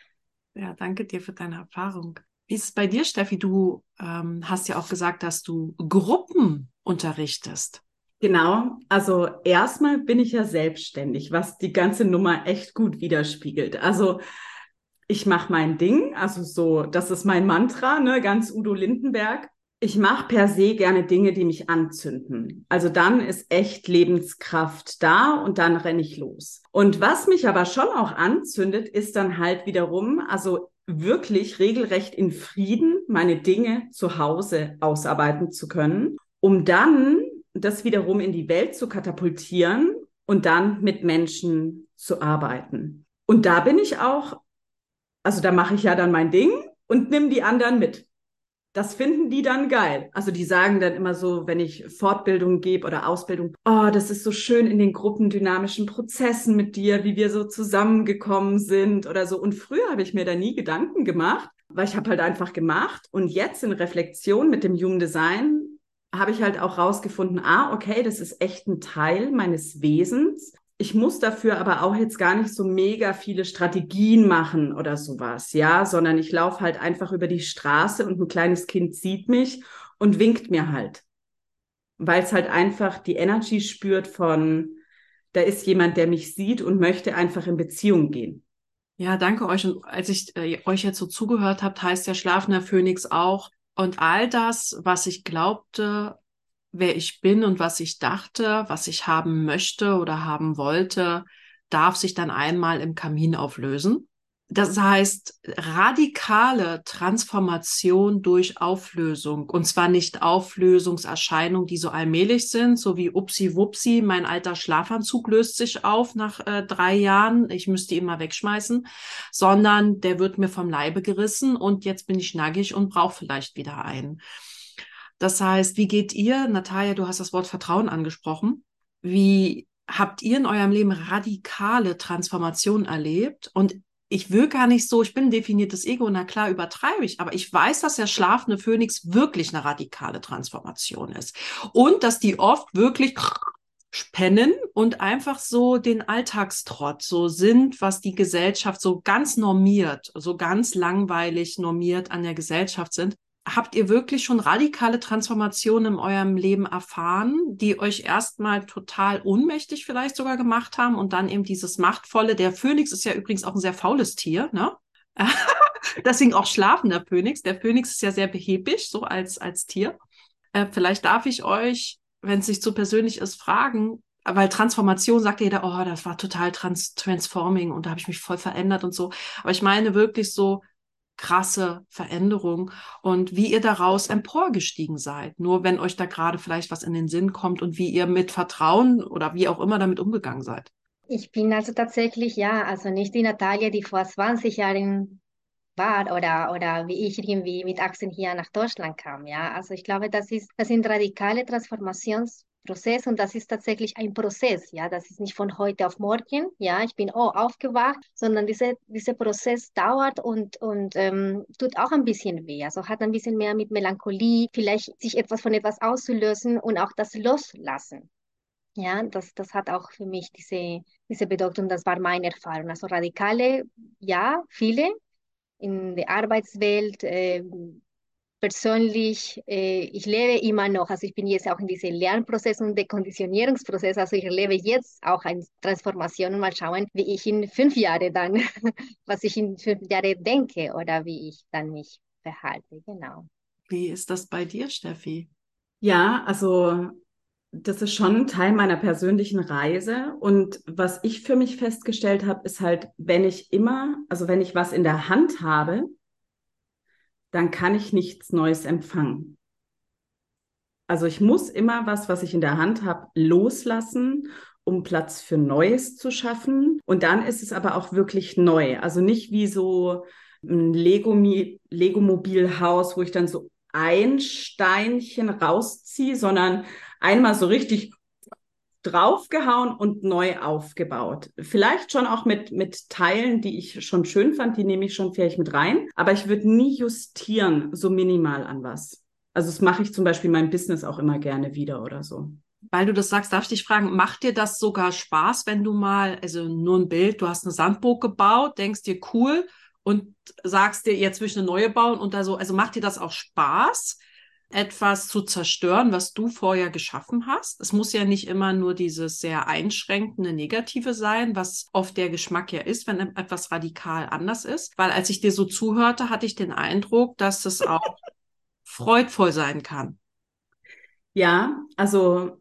Ja, danke dir für deine Erfahrung. Wie ist es bei dir, Steffi? Du ähm, hast ja auch gesagt, dass du Gruppen unterrichtest. Genau, also erstmal bin ich ja selbstständig, was die ganze Nummer echt gut widerspiegelt. Also ich mache mein Ding, also so, das ist mein Mantra, ne, ganz Udo Lindenberg. Ich mache per se gerne Dinge, die mich anzünden. Also dann ist echt Lebenskraft da und dann renne ich los. Und was mich aber schon auch anzündet, ist dann halt wiederum, also wirklich regelrecht in Frieden meine Dinge zu Hause ausarbeiten zu können, um dann das wiederum in die Welt zu katapultieren und dann mit Menschen zu arbeiten. Und da bin ich auch also da mache ich ja dann mein Ding und nimm die anderen mit. Das finden die dann geil. Also die sagen dann immer so, wenn ich Fortbildung gebe oder Ausbildung, oh, das ist so schön in den gruppendynamischen Prozessen mit dir, wie wir so zusammengekommen sind oder so. Und früher habe ich mir da nie Gedanken gemacht, weil ich habe halt einfach gemacht. Und jetzt in Reflexion mit dem Human Design habe ich halt auch rausgefunden, ah, okay, das ist echt ein Teil meines Wesens. Ich muss dafür aber auch jetzt gar nicht so mega viele Strategien machen oder sowas, ja, sondern ich laufe halt einfach über die Straße und ein kleines Kind sieht mich und winkt mir halt. Weil es halt einfach die Energy spürt von, da ist jemand, der mich sieht und möchte einfach in Beziehung gehen. Ja, danke euch. Und als ich äh, euch jetzt so zugehört habt, heißt der schlafender Phönix auch. Und all das, was ich glaubte, wer ich bin und was ich dachte, was ich haben möchte oder haben wollte, darf sich dann einmal im Kamin auflösen. Das heißt, radikale Transformation durch Auflösung. Und zwar nicht Auflösungserscheinungen, die so allmählich sind, so wie upsi wupsi, mein alter Schlafanzug löst sich auf nach äh, drei Jahren, ich müsste ihn mal wegschmeißen, sondern der wird mir vom Leibe gerissen und jetzt bin ich nackig und brauche vielleicht wieder einen. Das heißt, wie geht ihr, Natalia, du hast das Wort Vertrauen angesprochen, wie habt ihr in eurem Leben radikale Transformation erlebt? Und ich will gar nicht so, ich bin ein definiertes Ego, na klar übertreibe ich, aber ich weiß, dass der schlafende Phönix wirklich eine radikale Transformation ist. Und dass die oft wirklich spennen und einfach so den Alltagstrott so sind, was die Gesellschaft so ganz normiert, so ganz langweilig normiert an der Gesellschaft sind habt ihr wirklich schon radikale Transformationen in eurem Leben erfahren, die euch erstmal total ohnmächtig vielleicht sogar gemacht haben und dann eben dieses machtvolle, der Phönix ist ja übrigens auch ein sehr faules Tier, ne? Deswegen auch schlafender Phönix. Der Phönix ist ja sehr behäbig, so als, als Tier. Äh, vielleicht darf ich euch, wenn es nicht so persönlich ist, fragen, weil Transformation sagt jeder, oh, das war total trans transforming und da habe ich mich voll verändert und so. Aber ich meine wirklich so, krasse Veränderung und wie ihr daraus emporgestiegen seid. Nur wenn euch da gerade vielleicht was in den Sinn kommt und wie ihr mit Vertrauen oder wie auch immer damit umgegangen seid. Ich bin also tatsächlich, ja, also nicht die Natalia, die vor 20 Jahren war oder, oder wie ich irgendwie mit 18 hier nach Deutschland kam, ja. Also ich glaube, das ist, das sind radikale Transformations Prozess und das ist tatsächlich ein Prozess, ja, das ist nicht von heute auf morgen, ja, ich bin oh, aufgewacht, sondern diese, dieser Prozess dauert und, und ähm, tut auch ein bisschen weh, also hat ein bisschen mehr mit Melancholie, vielleicht sich etwas von etwas auszulösen und auch das Loslassen. Ja, das, das hat auch für mich diese, diese Bedeutung, das war meine Erfahrung. Also Radikale, ja, viele in der Arbeitswelt, äh, persönlich, äh, ich lebe immer noch, also ich bin jetzt auch in diesem Lernprozess und Dekonditionierungsprozess, also ich erlebe jetzt auch eine Transformation und mal schauen, wie ich in fünf Jahren dann, was ich in fünf Jahren denke oder wie ich dann mich verhalte, genau. Wie ist das bei dir, Steffi? Ja, also das ist schon ein Teil meiner persönlichen Reise. Und was ich für mich festgestellt habe, ist halt, wenn ich immer, also wenn ich was in der Hand habe, dann kann ich nichts Neues empfangen. Also ich muss immer was, was ich in der Hand habe, loslassen, um Platz für Neues zu schaffen. Und dann ist es aber auch wirklich neu. Also nicht wie so ein Lego-Mobilhaus, wo ich dann so ein Steinchen rausziehe, sondern einmal so richtig draufgehauen und neu aufgebaut. Vielleicht schon auch mit, mit Teilen, die ich schon schön fand, die nehme ich schon vielleicht mit rein. Aber ich würde nie justieren, so minimal an was. Also das mache ich zum Beispiel in meinem Business auch immer gerne wieder oder so. Weil du das sagst, darf ich dich fragen, macht dir das sogar Spaß, wenn du mal, also nur ein Bild, du hast eine Sandburg gebaut, denkst dir cool und sagst dir, jetzt will ich eine neue bauen und da so, also macht dir das auch Spaß? Etwas zu zerstören, was du vorher geschaffen hast. Es muss ja nicht immer nur dieses sehr einschränkende Negative sein, was oft der Geschmack ja ist, wenn etwas radikal anders ist. Weil als ich dir so zuhörte, hatte ich den Eindruck, dass es auch freudvoll sein kann. Ja, also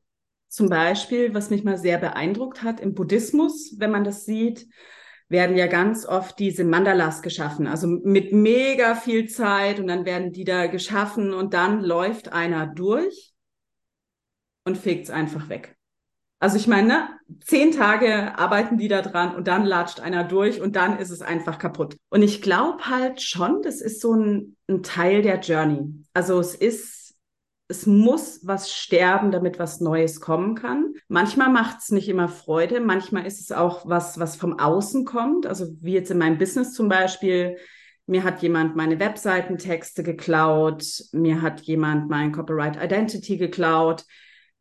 zum Beispiel, was mich mal sehr beeindruckt hat im Buddhismus, wenn man das sieht, werden ja ganz oft diese Mandalas geschaffen, also mit mega viel Zeit und dann werden die da geschaffen und dann läuft einer durch und fegt es einfach weg. Also ich meine, ne, zehn Tage arbeiten die da dran und dann latscht einer durch und dann ist es einfach kaputt. Und ich glaube halt schon, das ist so ein, ein Teil der Journey. Also es ist es muss was sterben, damit was Neues kommen kann. Manchmal macht es nicht immer Freude, manchmal ist es auch was, was vom Außen kommt. Also wie jetzt in meinem Business zum Beispiel. Mir hat jemand meine Webseitentexte geklaut, mir hat jemand mein Copyright Identity geklaut.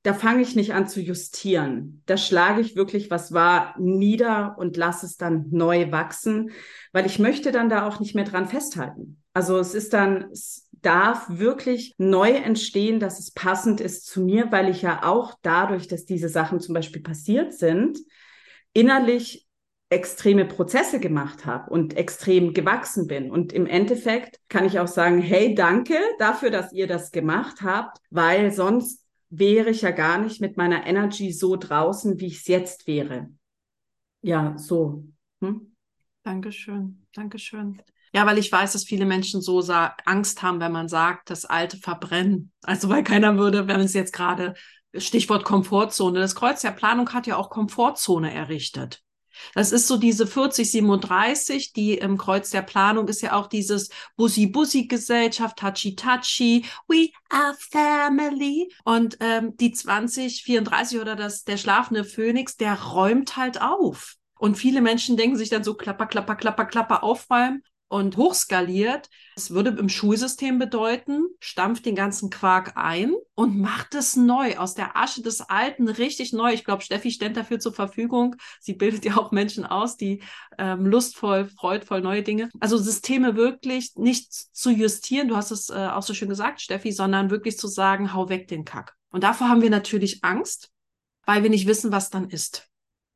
da fange ich nicht an zu justieren. Da schlage ich wirklich, was war, nieder und lasse es dann neu wachsen, weil ich möchte dann da auch nicht mehr dran festhalten. Also es ist dann, es darf wirklich neu entstehen, dass es passend ist zu mir, weil ich ja auch dadurch, dass diese Sachen zum Beispiel passiert sind, innerlich extreme Prozesse gemacht habe und extrem gewachsen bin. Und im Endeffekt kann ich auch sagen, hey, danke dafür, dass ihr das gemacht habt, weil sonst wäre ich ja gar nicht mit meiner Energy so draußen, wie ich es jetzt wäre. Ja, so. Hm? Dankeschön, Dankeschön. Ja, weil ich weiß, dass viele Menschen so Angst haben, wenn man sagt, das Alte verbrennen. Also weil keiner würde, wenn es jetzt gerade Stichwort Komfortzone, das Kreuz der Planung hat ja auch Komfortzone errichtet. Das ist so diese 4037, die im Kreuz der Planung ist ja auch dieses Bussi-Bussi-Gesellschaft, Tachi-Tachi, we are family. Und ähm, die 2034 oder das, der schlafende Phönix, der räumt halt auf. Und viele Menschen denken sich dann so klapper, klapper, klapper, klapper aufräumen und hochskaliert. Das würde im Schulsystem bedeuten, stampft den ganzen Quark ein und macht es neu, aus der Asche des Alten richtig neu. Ich glaube, Steffi stellt dafür zur Verfügung. Sie bildet ja auch Menschen aus, die ähm, lustvoll, freudvoll neue Dinge. Also Systeme wirklich nicht zu justieren, du hast es äh, auch so schön gesagt, Steffi, sondern wirklich zu sagen, hau weg den Kack. Und davor haben wir natürlich Angst, weil wir nicht wissen, was dann ist.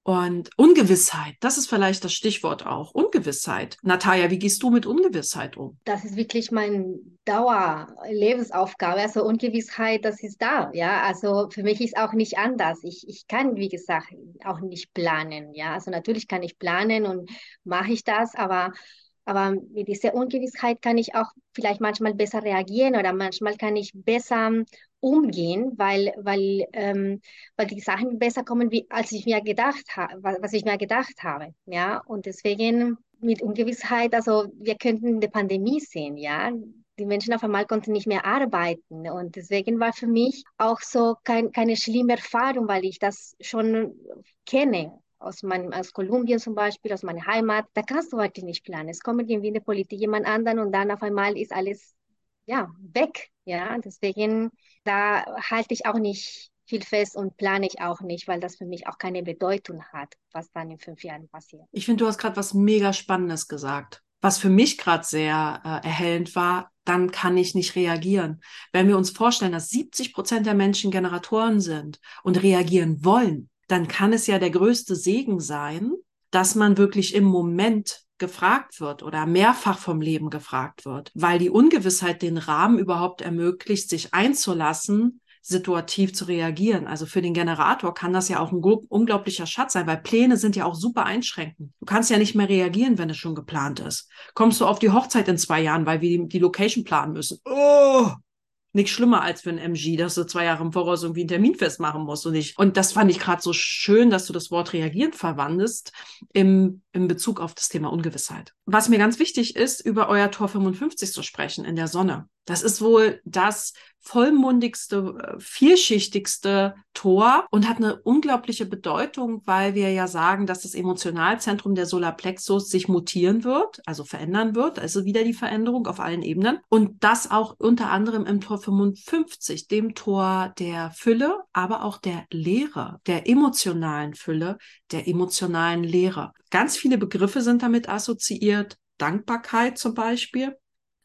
Und Ungewissheit, das ist vielleicht das Stichwort auch. Ungewissheit. Natalia, wie gehst du mit Ungewissheit um? Das ist wirklich meine Dauerlebensaufgabe. Also Ungewissheit, das ist da. Ja, also für mich ist auch nicht anders. Ich, ich kann, wie gesagt, auch nicht planen. Ja, also natürlich kann ich planen und mache ich das, aber aber mit dieser Ungewissheit kann ich auch vielleicht manchmal besser reagieren oder manchmal kann ich besser umgehen, weil, weil, ähm, weil die Sachen besser kommen, wie, als ich mir gedacht habe, was ich mir gedacht habe. Ja, und deswegen mit Ungewissheit, also wir könnten eine Pandemie sehen, ja. Die Menschen auf einmal konnten nicht mehr arbeiten. Und deswegen war für mich auch so kein, keine schlimme Erfahrung, weil ich das schon kenne aus, meinem, aus Kolumbien zum Beispiel, aus meiner Heimat, da kannst du heute nicht planen. Es kommt irgendwie in der Politik jemand anderen und dann auf einmal ist alles ja, weg. Ja, deswegen, da halte ich auch nicht viel fest und plane ich auch nicht, weil das für mich auch keine Bedeutung hat, was dann in fünf Jahren passiert. Ich finde, du hast gerade was mega Spannendes gesagt. Was für mich gerade sehr äh, erhellend war, dann kann ich nicht reagieren. Wenn wir uns vorstellen, dass 70 Prozent der Menschen Generatoren sind und reagieren wollen, dann kann es ja der größte Segen sein, dass man wirklich im Moment gefragt wird oder mehrfach vom Leben gefragt wird, weil die Ungewissheit den Rahmen überhaupt ermöglicht, sich einzulassen, situativ zu reagieren. Also für den Generator kann das ja auch ein unglaublicher Schatz sein, weil Pläne sind ja auch super einschränkend. Du kannst ja nicht mehr reagieren, wenn es schon geplant ist. Kommst du auf die Hochzeit in zwei Jahren, weil wir die, die Location planen müssen. Oh, nichts schlimmer als für ein MG, dass du zwei Jahre im Voraus irgendwie einen Termin festmachen musst und nicht. Und das fand ich gerade so schön, dass du das Wort reagieren verwandest im, im Bezug auf das Thema Ungewissheit. Was mir ganz wichtig ist, über euer Tor 55 zu sprechen in der Sonne. Das ist wohl das vollmundigste, äh, vielschichtigste Tor und hat eine unglaubliche Bedeutung, weil wir ja sagen, dass das Emotionalzentrum der Solarplexus sich mutieren wird, also verändern wird, also wieder die Veränderung auf allen Ebenen und das auch unter anderem im Tor 55, dem Tor der Fülle, aber auch der Lehre, der emotionalen Fülle, der emotionalen Lehre. Ganz viele Begriffe sind damit assoziiert. Dankbarkeit zum Beispiel,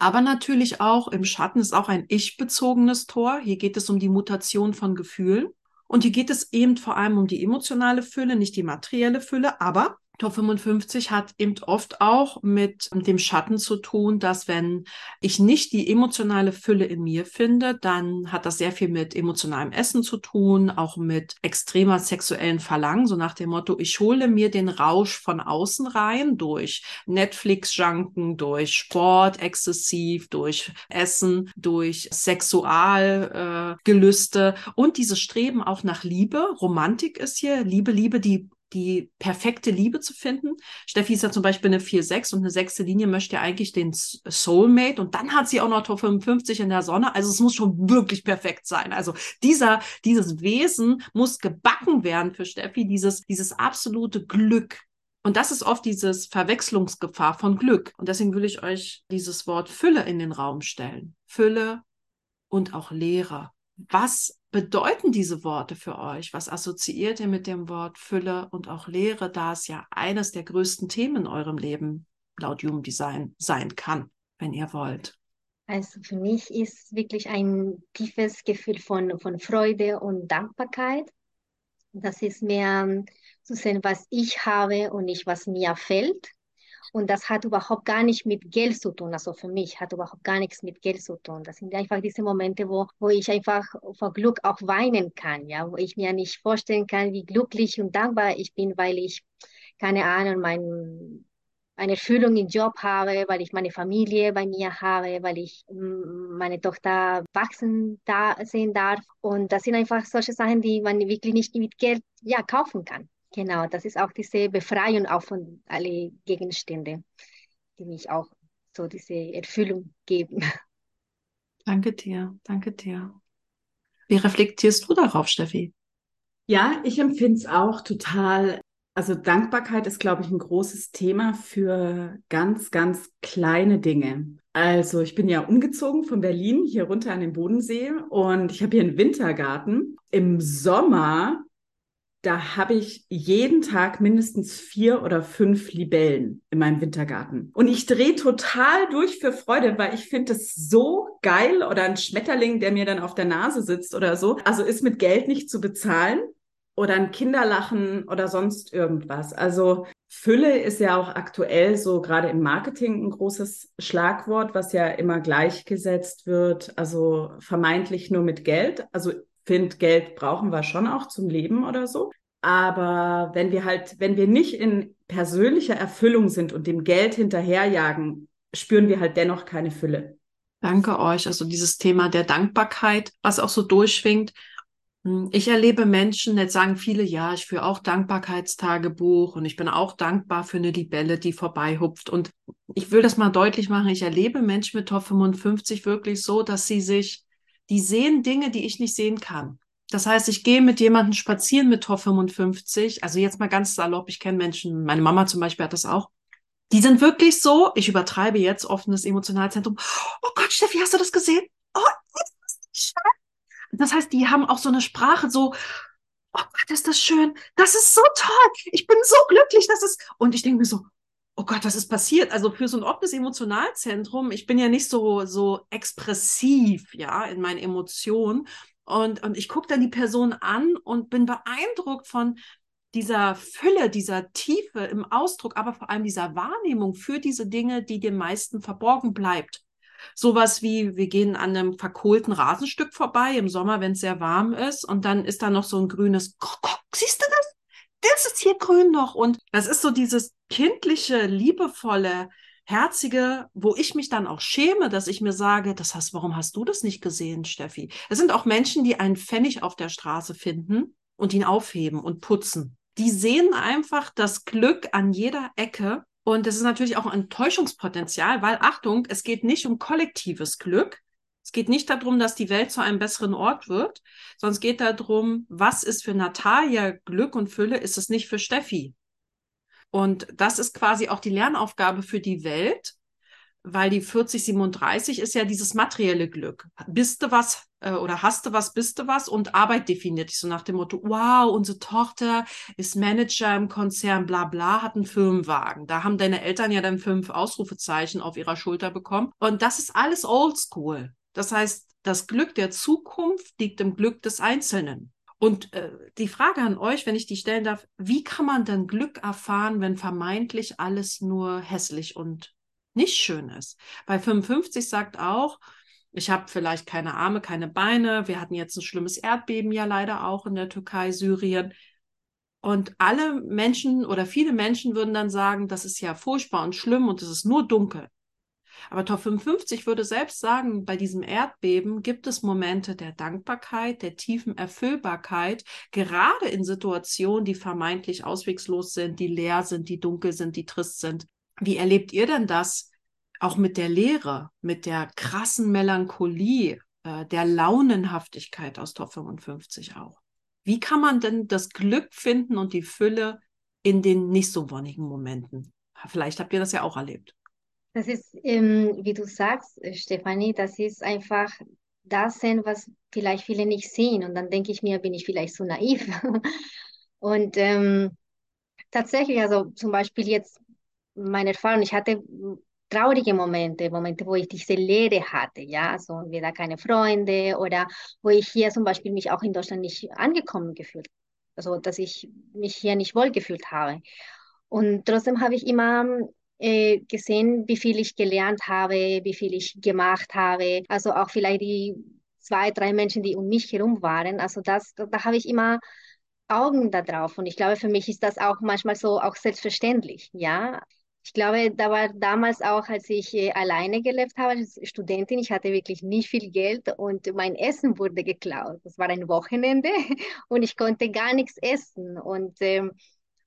aber natürlich auch im Schatten ist auch ein ich-bezogenes Tor. Hier geht es um die Mutation von Gefühlen. Und hier geht es eben vor allem um die emotionale Fülle, nicht die materielle Fülle. Aber Tor 55 hat eben oft auch mit dem Schatten zu tun, dass wenn ich nicht die emotionale Fülle in mir finde, dann hat das sehr viel mit emotionalem Essen zu tun, auch mit extremer sexuellen Verlangen, so nach dem Motto, ich hole mir den Rausch von außen rein durch Netflix-Junken, durch Sport exzessiv, durch Essen, durch Sexualgelüste äh, und dieses Streben auch nach Liebe. Romantik ist hier Liebe, Liebe, die die perfekte Liebe zu finden. Steffi ist ja zum Beispiel eine 4-6 und eine sechste Linie möchte ja eigentlich den Soulmate und dann hat sie auch noch Tor 55 in der Sonne. Also es muss schon wirklich perfekt sein. Also dieser, dieses Wesen muss gebacken werden für Steffi, dieses, dieses absolute Glück. Und das ist oft dieses Verwechslungsgefahr von Glück. Und deswegen will ich euch dieses Wort Fülle in den Raum stellen. Fülle und auch Leere. Was bedeuten diese Worte für euch? Was assoziiert ihr mit dem Wort Fülle und auch Lehre, da es ja eines der größten Themen in eurem Leben laut Human Design sein kann, wenn ihr wollt? Also für mich ist wirklich ein tiefes Gefühl von, von Freude und Dankbarkeit. Das ist mehr zu sehen, was ich habe und nicht, was mir fällt. Und das hat überhaupt gar nicht mit Geld zu tun. Also für mich hat überhaupt gar nichts mit Geld zu tun. Das sind einfach diese Momente, wo, wo ich einfach vor Glück auch weinen kann, ja, wo ich mir nicht vorstellen kann, wie glücklich und dankbar ich bin, weil ich, keine Ahnung, mein, eine Erfüllung im Job habe, weil ich meine Familie bei mir habe, weil ich meine Tochter wachsen da sehen darf. Und das sind einfach solche Sachen, die man wirklich nicht mit Geld ja, kaufen kann. Genau, das ist auch diese Befreiung auch von alle Gegenstände, die mich auch so diese Erfüllung geben. Danke dir, danke dir. Wie reflektierst du darauf, Steffi? Ja, ich empfinde es auch total. Also Dankbarkeit ist, glaube ich, ein großes Thema für ganz, ganz kleine Dinge. Also ich bin ja umgezogen von Berlin hier runter an den Bodensee und ich habe hier einen Wintergarten. Im Sommer da habe ich jeden Tag mindestens vier oder fünf Libellen in meinem Wintergarten. Und ich drehe total durch für Freude, weil ich finde es so geil oder ein Schmetterling, der mir dann auf der Nase sitzt oder so. Also ist mit Geld nicht zu bezahlen oder ein Kinderlachen oder sonst irgendwas. Also Fülle ist ja auch aktuell so gerade im Marketing ein großes Schlagwort, was ja immer gleichgesetzt wird, also vermeintlich nur mit Geld. Also finde, Geld brauchen wir schon auch zum Leben oder so. Aber wenn wir halt, wenn wir nicht in persönlicher Erfüllung sind und dem Geld hinterherjagen, spüren wir halt dennoch keine Fülle. Danke euch. Also dieses Thema der Dankbarkeit, was auch so durchschwingt. Hm, ich erlebe Menschen, jetzt sagen viele, ja, ich führe auch Dankbarkeitstagebuch und ich bin auch dankbar für eine Libelle, die vorbeihupft. Und ich will das mal deutlich machen. Ich erlebe Menschen mit Top 55 wirklich so, dass sie sich die sehen Dinge, die ich nicht sehen kann. Das heißt, ich gehe mit jemandem spazieren mit Tor 55. Also jetzt mal ganz salopp, ich kenne Menschen, meine Mama zum Beispiel hat das auch. Die sind wirklich so, ich übertreibe jetzt offenes Emotionalzentrum. Oh Gott, Steffi, hast du das gesehen? Oh, das heißt, die haben auch so eine Sprache, so, oh Gott, ist das schön. Das ist so toll. Ich bin so glücklich, dass es, und ich denke mir so, oh Gott, was ist passiert? Also für so ein offenes Emotionalzentrum, ich bin ja nicht so, so expressiv, ja, in meinen Emotionen. Und, und ich gucke dann die Person an und bin beeindruckt von dieser Fülle, dieser Tiefe im Ausdruck, aber vor allem dieser Wahrnehmung für diese Dinge, die den meisten verborgen bleibt. Sowas wie, wir gehen an einem verkohlten Rasenstück vorbei im Sommer, wenn es sehr warm ist, und dann ist da noch so ein grünes, siehst du das? Das ist hier grün noch. Und das ist so dieses kindliche, liebevolle, herzige, wo ich mich dann auch schäme, dass ich mir sage, das heißt, warum hast du das nicht gesehen, Steffi? Es sind auch Menschen, die einen Pfennig auf der Straße finden und ihn aufheben und putzen. Die sehen einfach das Glück an jeder Ecke. Und es ist natürlich auch ein Täuschungspotenzial, weil Achtung, es geht nicht um kollektives Glück, geht nicht darum, dass die Welt zu einem besseren Ort wird, sondern es geht darum, was ist für Natalia Glück und Fülle, ist es nicht für Steffi. Und das ist quasi auch die Lernaufgabe für die Welt, weil die 4037 ist ja dieses materielle Glück. Bist du was äh, oder hast du was, bist du was und Arbeit definiert dich so nach dem Motto, wow, unsere Tochter ist Manager im Konzern, bla bla, hat einen Firmenwagen. Da haben deine Eltern ja dann fünf Ausrufezeichen auf ihrer Schulter bekommen. Und das ist alles oldschool. Das heißt, das Glück der Zukunft liegt im Glück des Einzelnen. Und äh, die Frage an euch, wenn ich die stellen darf, wie kann man denn Glück erfahren, wenn vermeintlich alles nur hässlich und nicht schön ist? Bei 55 sagt auch, ich habe vielleicht keine Arme, keine Beine. Wir hatten jetzt ein schlimmes Erdbeben ja leider auch in der Türkei, Syrien. Und alle Menschen oder viele Menschen würden dann sagen, das ist ja furchtbar und schlimm und es ist nur dunkel. Aber Top 55 würde selbst sagen, bei diesem Erdbeben gibt es Momente der Dankbarkeit, der tiefen Erfüllbarkeit, gerade in Situationen, die vermeintlich auswegslos sind, die leer sind, die dunkel sind, die trist sind. Wie erlebt ihr denn das auch mit der Leere, mit der krassen Melancholie, äh, der Launenhaftigkeit aus Top 55 auch? Wie kann man denn das Glück finden und die Fülle in den nicht so wonnigen Momenten? Vielleicht habt ihr das ja auch erlebt. Das ist, ähm, wie du sagst, äh, Stefanie, das ist einfach das sehen, was vielleicht viele nicht sehen. Und dann denke ich mir, bin ich vielleicht so naiv. Und ähm, tatsächlich, also zum Beispiel jetzt meine Erfahrung, ich hatte traurige Momente, Momente, wo ich diese Leere hatte, ja, also entweder keine Freunde oder wo ich hier zum Beispiel mich auch in Deutschland nicht angekommen gefühlt, also dass ich mich hier nicht wohl gefühlt habe. Und trotzdem habe ich immer äh, gesehen, wie viel ich gelernt habe, wie viel ich gemacht habe, also auch vielleicht die zwei, drei Menschen, die um mich herum waren, also das, da, da habe ich immer Augen da drauf. Und ich glaube, für mich ist das auch manchmal so auch selbstverständlich, ja. Ich glaube, da war damals auch, als ich äh, alleine gelebt habe als Studentin, ich hatte wirklich nicht viel Geld und mein Essen wurde geklaut. Das war ein Wochenende und ich konnte gar nichts essen. Und ähm,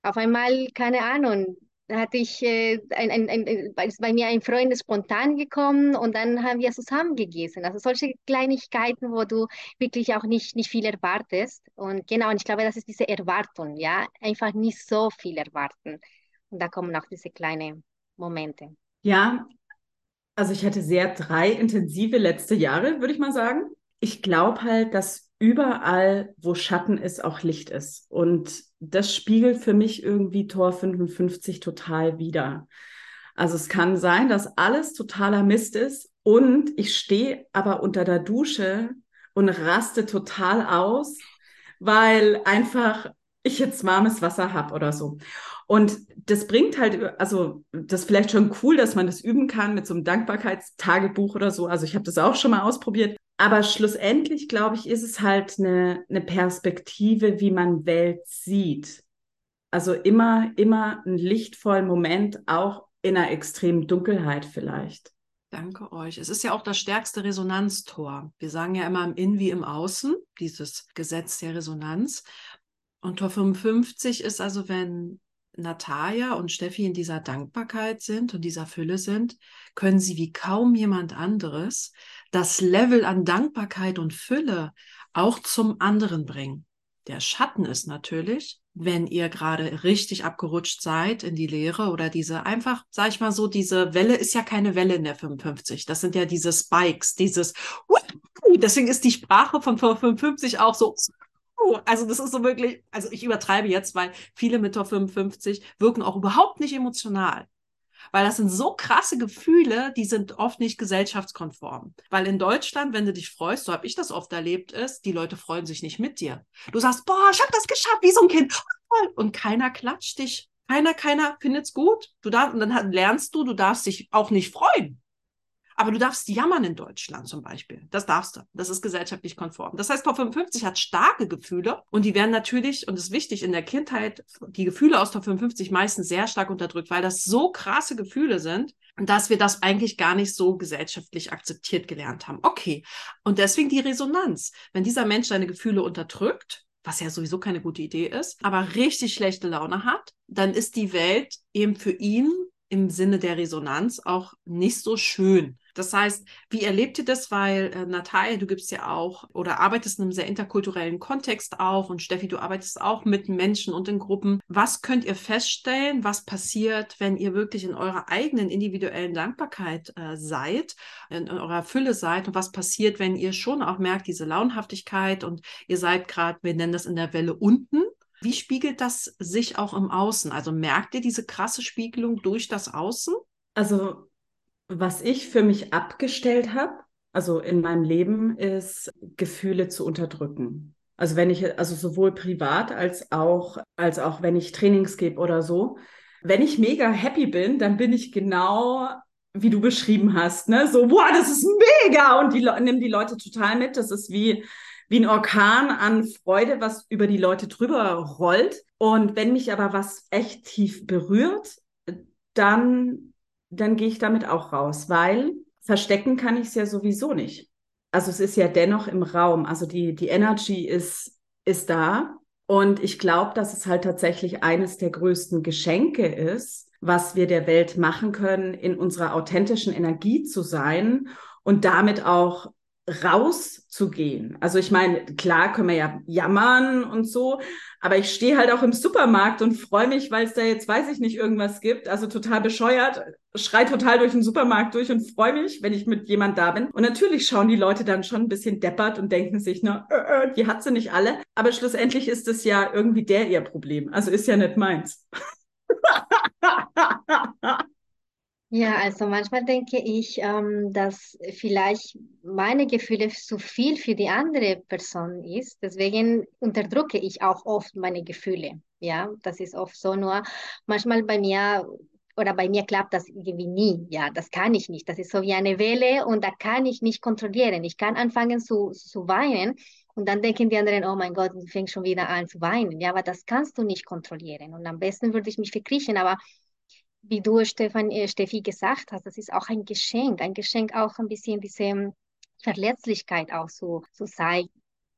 auf einmal, keine Ahnung, hatte ich äh, ein, ein, ein, ist bei mir ein Freund spontan gekommen und dann haben wir zusammen gegessen. Also solche Kleinigkeiten, wo du wirklich auch nicht, nicht viel erwartest. Und genau, und ich glaube, das ist diese Erwartung, ja, einfach nicht so viel erwarten. Und da kommen auch diese kleinen Momente. Ja, also ich hatte sehr drei intensive letzte Jahre, würde ich mal sagen. Ich glaube halt, dass überall, wo Schatten ist, auch Licht ist. Und das spiegelt für mich irgendwie Tor 55 total wider. Also es kann sein, dass alles totaler Mist ist und ich stehe aber unter der Dusche und raste total aus, weil einfach ich jetzt warmes Wasser habe oder so. Und das bringt halt, also das ist vielleicht schon cool, dass man das üben kann mit so einem Dankbarkeitstagebuch oder so. Also ich habe das auch schon mal ausprobiert. Aber schlussendlich, glaube ich, ist es halt eine, eine Perspektive, wie man Welt sieht. Also immer, immer einen lichtvollen Moment, auch in einer extremen Dunkelheit vielleicht. Danke euch. Es ist ja auch das stärkste Resonanztor. Wir sagen ja immer im In wie im Außen, dieses Gesetz der Resonanz. Und Tor 55 ist also, wenn Natalia und Steffi in dieser Dankbarkeit sind und dieser Fülle sind, können sie wie kaum jemand anderes das Level an Dankbarkeit und Fülle auch zum anderen bringen. Der Schatten ist natürlich, wenn ihr gerade richtig abgerutscht seid in die Leere oder diese einfach, sag ich mal so, diese Welle ist ja keine Welle in der 55. Das sind ja diese Spikes, dieses, deswegen ist die Sprache von 55 auch so also das ist so wirklich, also ich übertreibe jetzt, weil viele mit Top 55 wirken auch überhaupt nicht emotional. Weil das sind so krasse Gefühle, die sind oft nicht gesellschaftskonform. Weil in Deutschland, wenn du dich freust, so habe ich das oft erlebt, ist, die Leute freuen sich nicht mit dir. Du sagst, boah, ich habe das geschafft, wie so ein Kind. Und keiner klatscht dich. Keiner, keiner findet's gut. Du darfst, und dann lernst du, du darfst dich auch nicht freuen. Aber du darfst jammern in Deutschland zum Beispiel. Das darfst du. Das ist gesellschaftlich konform. Das heißt, Top 55 hat starke Gefühle und die werden natürlich, und das ist wichtig, in der Kindheit, die Gefühle aus Top 55 meistens sehr stark unterdrückt, weil das so krasse Gefühle sind, dass wir das eigentlich gar nicht so gesellschaftlich akzeptiert gelernt haben. Okay. Und deswegen die Resonanz. Wenn dieser Mensch seine Gefühle unterdrückt, was ja sowieso keine gute Idee ist, aber richtig schlechte Laune hat, dann ist die Welt eben für ihn im Sinne der Resonanz auch nicht so schön. Das heißt, wie erlebt ihr das? Weil äh, Natalia, du gibst ja auch oder arbeitest in einem sehr interkulturellen Kontext auch und Steffi, du arbeitest auch mit Menschen und in Gruppen. Was könnt ihr feststellen, was passiert, wenn ihr wirklich in eurer eigenen individuellen Dankbarkeit äh, seid, in, in eurer Fülle seid und was passiert, wenn ihr schon auch merkt, diese Launhaftigkeit und ihr seid gerade, wir nennen das in der Welle unten, wie spiegelt das sich auch im Außen? Also merkt ihr diese krasse Spiegelung durch das Außen? Also was ich für mich abgestellt habe, also in meinem Leben, ist Gefühle zu unterdrücken. Also wenn ich, also sowohl privat als auch, als auch wenn ich Trainings gebe oder so. Wenn ich mega happy bin, dann bin ich genau wie du beschrieben hast, ne? So, boah, das ist mega! Und die nimm die Leute total mit. Das ist wie, wie ein Orkan an Freude, was über die Leute drüber rollt. Und wenn mich aber was echt tief berührt, dann dann gehe ich damit auch raus, weil verstecken kann ich es ja sowieso nicht. Also es ist ja dennoch im Raum. Also die, die Energy ist, ist da. Und ich glaube, dass es halt tatsächlich eines der größten Geschenke ist, was wir der Welt machen können, in unserer authentischen Energie zu sein und damit auch rauszugehen. Also ich meine, klar können wir ja jammern und so, aber ich stehe halt auch im Supermarkt und freue mich, weil es da jetzt, weiß ich nicht, irgendwas gibt. Also total bescheuert, schrei total durch den Supermarkt durch und freue mich, wenn ich mit jemand da bin. Und natürlich schauen die Leute dann schon ein bisschen deppert und denken sich, na, äh, äh, die hat sie nicht alle. Aber schlussendlich ist es ja irgendwie der ihr Problem. Also ist ja nicht meins. Ja, also manchmal denke ich, ähm, dass vielleicht meine Gefühle zu viel für die andere Person ist. Deswegen unterdrücke ich auch oft meine Gefühle. Ja, das ist oft so. Nur manchmal bei mir oder bei mir klappt das irgendwie nie. Ja, das kann ich nicht. Das ist so wie eine Welle und da kann ich nicht kontrollieren. Ich kann anfangen zu, zu weinen und dann denken die anderen, oh mein Gott, du fängst schon wieder an zu weinen. Ja, aber das kannst du nicht kontrollieren. Und am besten würde ich mich verkriechen, aber wie du, Stefan, äh, Steffi, gesagt hast, das ist auch ein Geschenk. Ein Geschenk auch ein bisschen diese Verletzlichkeit auch so, so zeigen.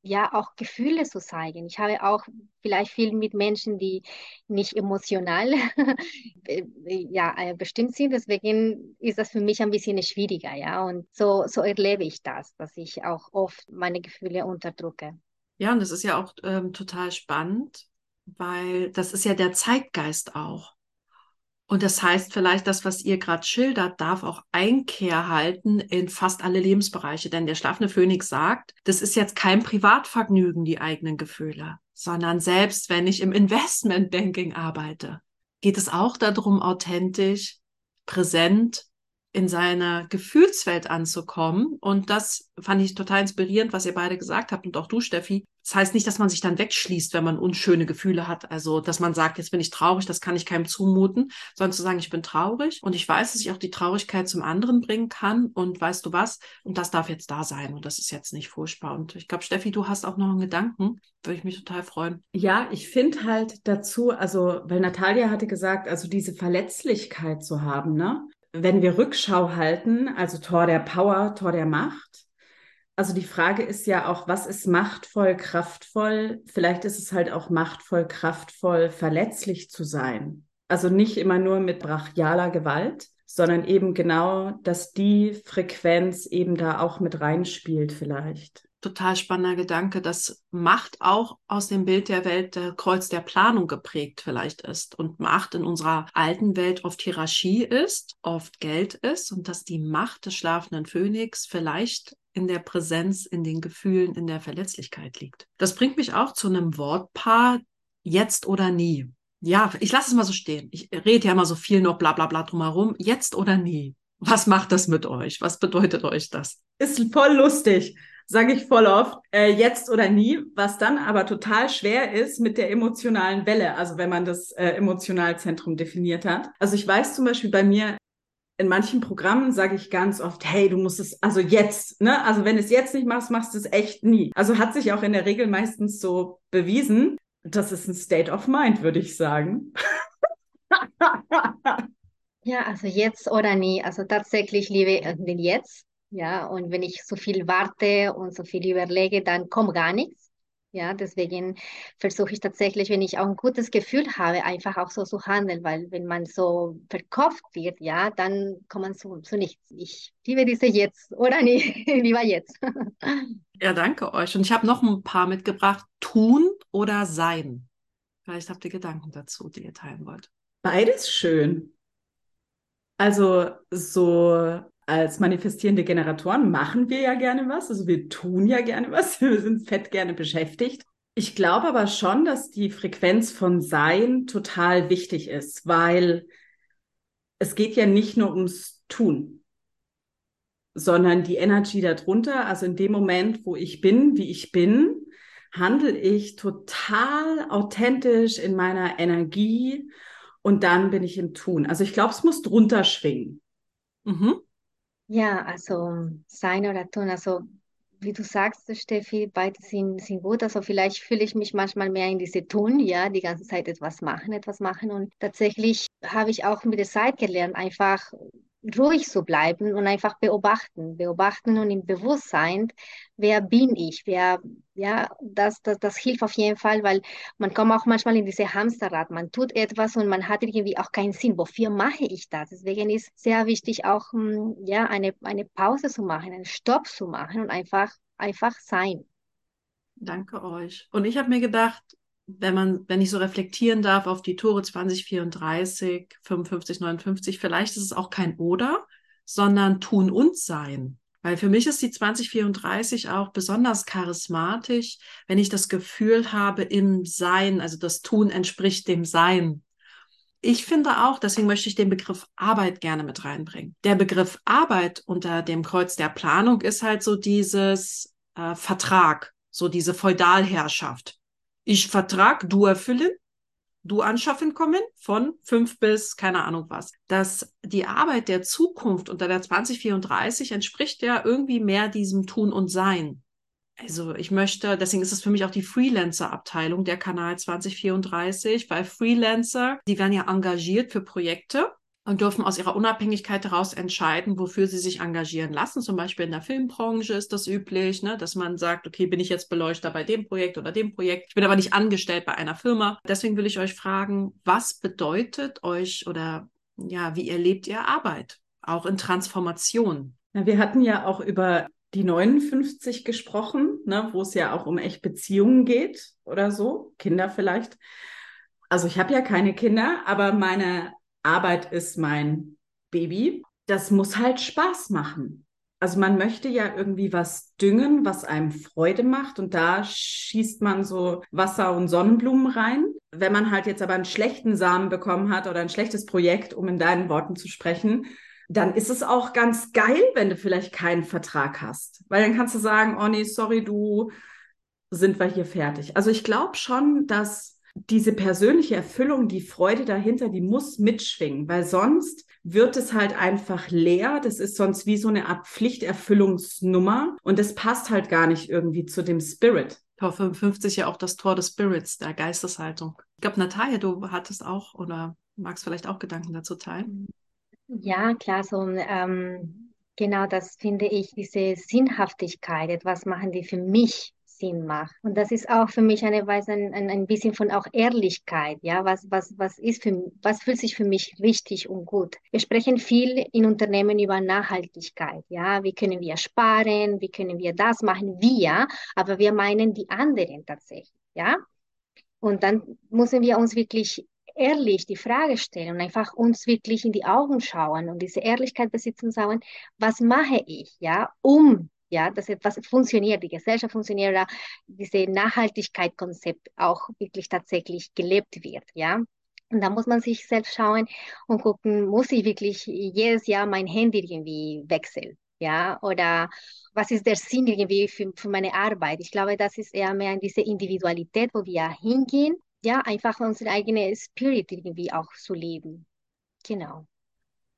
Ja, auch Gefühle zu zeigen. Ich habe auch vielleicht viel mit Menschen, die nicht emotional äh, ja, äh, bestimmt sind. Deswegen ist das für mich ein bisschen schwieriger. Ja, und so, so erlebe ich das, dass ich auch oft meine Gefühle unterdrücke. Ja, und das ist ja auch ähm, total spannend, weil das ist ja der Zeitgeist auch. Und das heißt vielleicht, das, was ihr gerade schildert, darf auch Einkehr halten in fast alle Lebensbereiche. Denn der schlafende Phönix sagt, das ist jetzt kein Privatvergnügen, die eigenen Gefühle, sondern selbst wenn ich im Investmentbanking arbeite, geht es auch darum, authentisch, präsent in seiner Gefühlswelt anzukommen. Und das fand ich total inspirierend, was ihr beide gesagt habt und auch du, Steffi. Das heißt nicht, dass man sich dann wegschließt, wenn man unschöne Gefühle hat. Also, dass man sagt, jetzt bin ich traurig, das kann ich keinem zumuten, sondern zu sagen, ich bin traurig und ich weiß, dass ich auch die Traurigkeit zum anderen bringen kann und weißt du was? Und das darf jetzt da sein und das ist jetzt nicht furchtbar. Und ich glaube, Steffi, du hast auch noch einen Gedanken. Würde ich mich total freuen. Ja, ich finde halt dazu, also, weil Natalia hatte gesagt, also diese Verletzlichkeit zu haben, ne? Wenn wir Rückschau halten, also Tor der Power, Tor der Macht, also die Frage ist ja auch, was ist machtvoll, kraftvoll? Vielleicht ist es halt auch machtvoll, kraftvoll, verletzlich zu sein. Also nicht immer nur mit brachialer Gewalt, sondern eben genau, dass die Frequenz eben da auch mit reinspielt vielleicht total spannender Gedanke, dass Macht auch aus dem Bild der Welt der Kreuz der Planung geprägt vielleicht ist und Macht in unserer alten Welt oft Hierarchie ist, oft Geld ist und dass die Macht des schlafenden Phönix vielleicht in der Präsenz, in den Gefühlen, in der Verletzlichkeit liegt. Das bringt mich auch zu einem Wortpaar, jetzt oder nie. Ja, ich lasse es mal so stehen. Ich rede ja immer so viel noch bla bla bla drumherum. Jetzt oder nie. Was macht das mit euch? Was bedeutet euch das? Ist voll lustig sage ich voll oft, äh, jetzt oder nie, was dann aber total schwer ist mit der emotionalen Welle, also wenn man das äh, Emotionalzentrum definiert hat. Also ich weiß zum Beispiel bei mir, in manchen Programmen sage ich ganz oft, hey, du musst es, also jetzt, ne? Also wenn du es jetzt nicht machst, machst du es echt nie. Also hat sich auch in der Regel meistens so bewiesen. Das ist ein State of Mind, würde ich sagen. ja, also jetzt oder nie. Also tatsächlich liebe den jetzt. Ja, und wenn ich so viel warte und so viel überlege, dann kommt gar nichts. Ja, deswegen versuche ich tatsächlich, wenn ich auch ein gutes Gefühl habe, einfach auch so zu handeln, weil wenn man so verkauft wird, ja, dann kommt man zu, zu nichts. Ich liebe diese jetzt oder nie, lieber jetzt. Ja, danke euch. Und ich habe noch ein paar mitgebracht. Tun oder sein? Vielleicht habt ihr Gedanken dazu, die ihr teilen wollt. Beides schön. Also so als manifestierende Generatoren machen wir ja gerne was, also wir tun ja gerne was, wir sind fett gerne beschäftigt. Ich glaube aber schon, dass die Frequenz von Sein total wichtig ist, weil es geht ja nicht nur ums Tun, sondern die Energy darunter, also in dem Moment, wo ich bin, wie ich bin, handle ich total authentisch in meiner Energie und dann bin ich im Tun. Also ich glaube, es muss drunter schwingen. Mhm. Ja, also sein oder tun, also wie du sagst, Steffi, beide sind, sind gut. Also vielleicht fühle ich mich manchmal mehr in diese Tun, ja, die ganze Zeit etwas machen, etwas machen. Und tatsächlich habe ich auch mit der Zeit gelernt, einfach ruhig zu bleiben und einfach beobachten, beobachten und im Bewusstsein, wer bin ich, wer, ja, das, das, das hilft auf jeden Fall, weil man kommt auch manchmal in diese Hamsterrad, man tut etwas und man hat irgendwie auch keinen Sinn, wofür mache ich das? Deswegen ist sehr wichtig auch, hm, ja, eine, eine Pause zu machen, einen Stopp zu machen und einfach, einfach sein. Danke euch. Und ich habe mir gedacht, wenn man, wenn ich so reflektieren darf auf die Tore 2034, 55, 59, vielleicht ist es auch kein Oder, sondern tun und sein. Weil für mich ist die 2034 auch besonders charismatisch, wenn ich das Gefühl habe, im Sein, also das Tun entspricht dem Sein. Ich finde auch, deswegen möchte ich den Begriff Arbeit gerne mit reinbringen. Der Begriff Arbeit unter dem Kreuz der Planung ist halt so dieses äh, Vertrag, so diese Feudalherrschaft. Ich Vertrag, du erfüllen, du anschaffen kommen von fünf bis keine Ahnung was. Dass die Arbeit der Zukunft unter der 2034 entspricht ja irgendwie mehr diesem Tun und Sein. Also ich möchte, deswegen ist es für mich auch die Freelancer-Abteilung der Kanal 2034, weil Freelancer, die werden ja engagiert für Projekte und dürfen aus ihrer Unabhängigkeit heraus entscheiden, wofür sie sich engagieren lassen. Zum Beispiel in der Filmbranche ist das üblich, ne, dass man sagt, okay, bin ich jetzt Beleuchter bei dem Projekt oder dem Projekt. Ich bin aber nicht angestellt bei einer Firma. Deswegen will ich euch fragen, was bedeutet euch oder ja, wie erlebt ihr Arbeit? Auch in Transformation. Ja, wir hatten ja auch über die 59 gesprochen, ne, wo es ja auch um echt Beziehungen geht oder so, Kinder vielleicht. Also ich habe ja keine Kinder, aber meine Arbeit ist mein Baby. Das muss halt Spaß machen. Also man möchte ja irgendwie was düngen, was einem Freude macht und da schießt man so Wasser und Sonnenblumen rein. Wenn man halt jetzt aber einen schlechten Samen bekommen hat oder ein schlechtes Projekt, um in deinen Worten zu sprechen, dann ist es auch ganz geil, wenn du vielleicht keinen Vertrag hast. Weil dann kannst du sagen, oh nee, sorry, du sind wir hier fertig. Also ich glaube schon, dass diese persönliche Erfüllung, die Freude dahinter, die muss mitschwingen, weil sonst wird es halt einfach leer. Das ist sonst wie so eine Art Pflichterfüllungsnummer und das passt halt gar nicht irgendwie zu dem Spirit. Tor 55 ja auch das Tor des Spirits, der Geisteshaltung. Ich glaube, Natalia, du hattest auch oder magst vielleicht auch Gedanken dazu teilen? Ja, klar, so ähm, genau das finde ich, diese Sinnhaftigkeit, etwas machen die für mich Sinn macht. Und das ist auch für mich eine Weise, ein, ein, ein bisschen von auch Ehrlichkeit. Ja, was, was, was ist für, was fühlt sich für mich richtig und gut? Wir sprechen viel in Unternehmen über Nachhaltigkeit. Ja, wie können wir sparen? Wie können wir das machen? Wir, aber wir meinen die anderen tatsächlich. Ja, und dann müssen wir uns wirklich ehrlich die Frage stellen und einfach uns wirklich in die Augen schauen und diese Ehrlichkeit besitzen und sagen, was mache ich, ja, um ja, dass etwas funktioniert, die Gesellschaft funktioniert, oder diese Nachhaltigkeitskonzept auch wirklich tatsächlich gelebt wird, ja. Und da muss man sich selbst schauen und gucken, muss ich wirklich jedes Jahr mein Handy irgendwie wechseln, ja, oder was ist der Sinn irgendwie für, für meine Arbeit? Ich glaube, das ist eher mehr in diese Individualität, wo wir hingehen, ja, einfach unsere eigene Spirit irgendwie auch zu leben. Genau.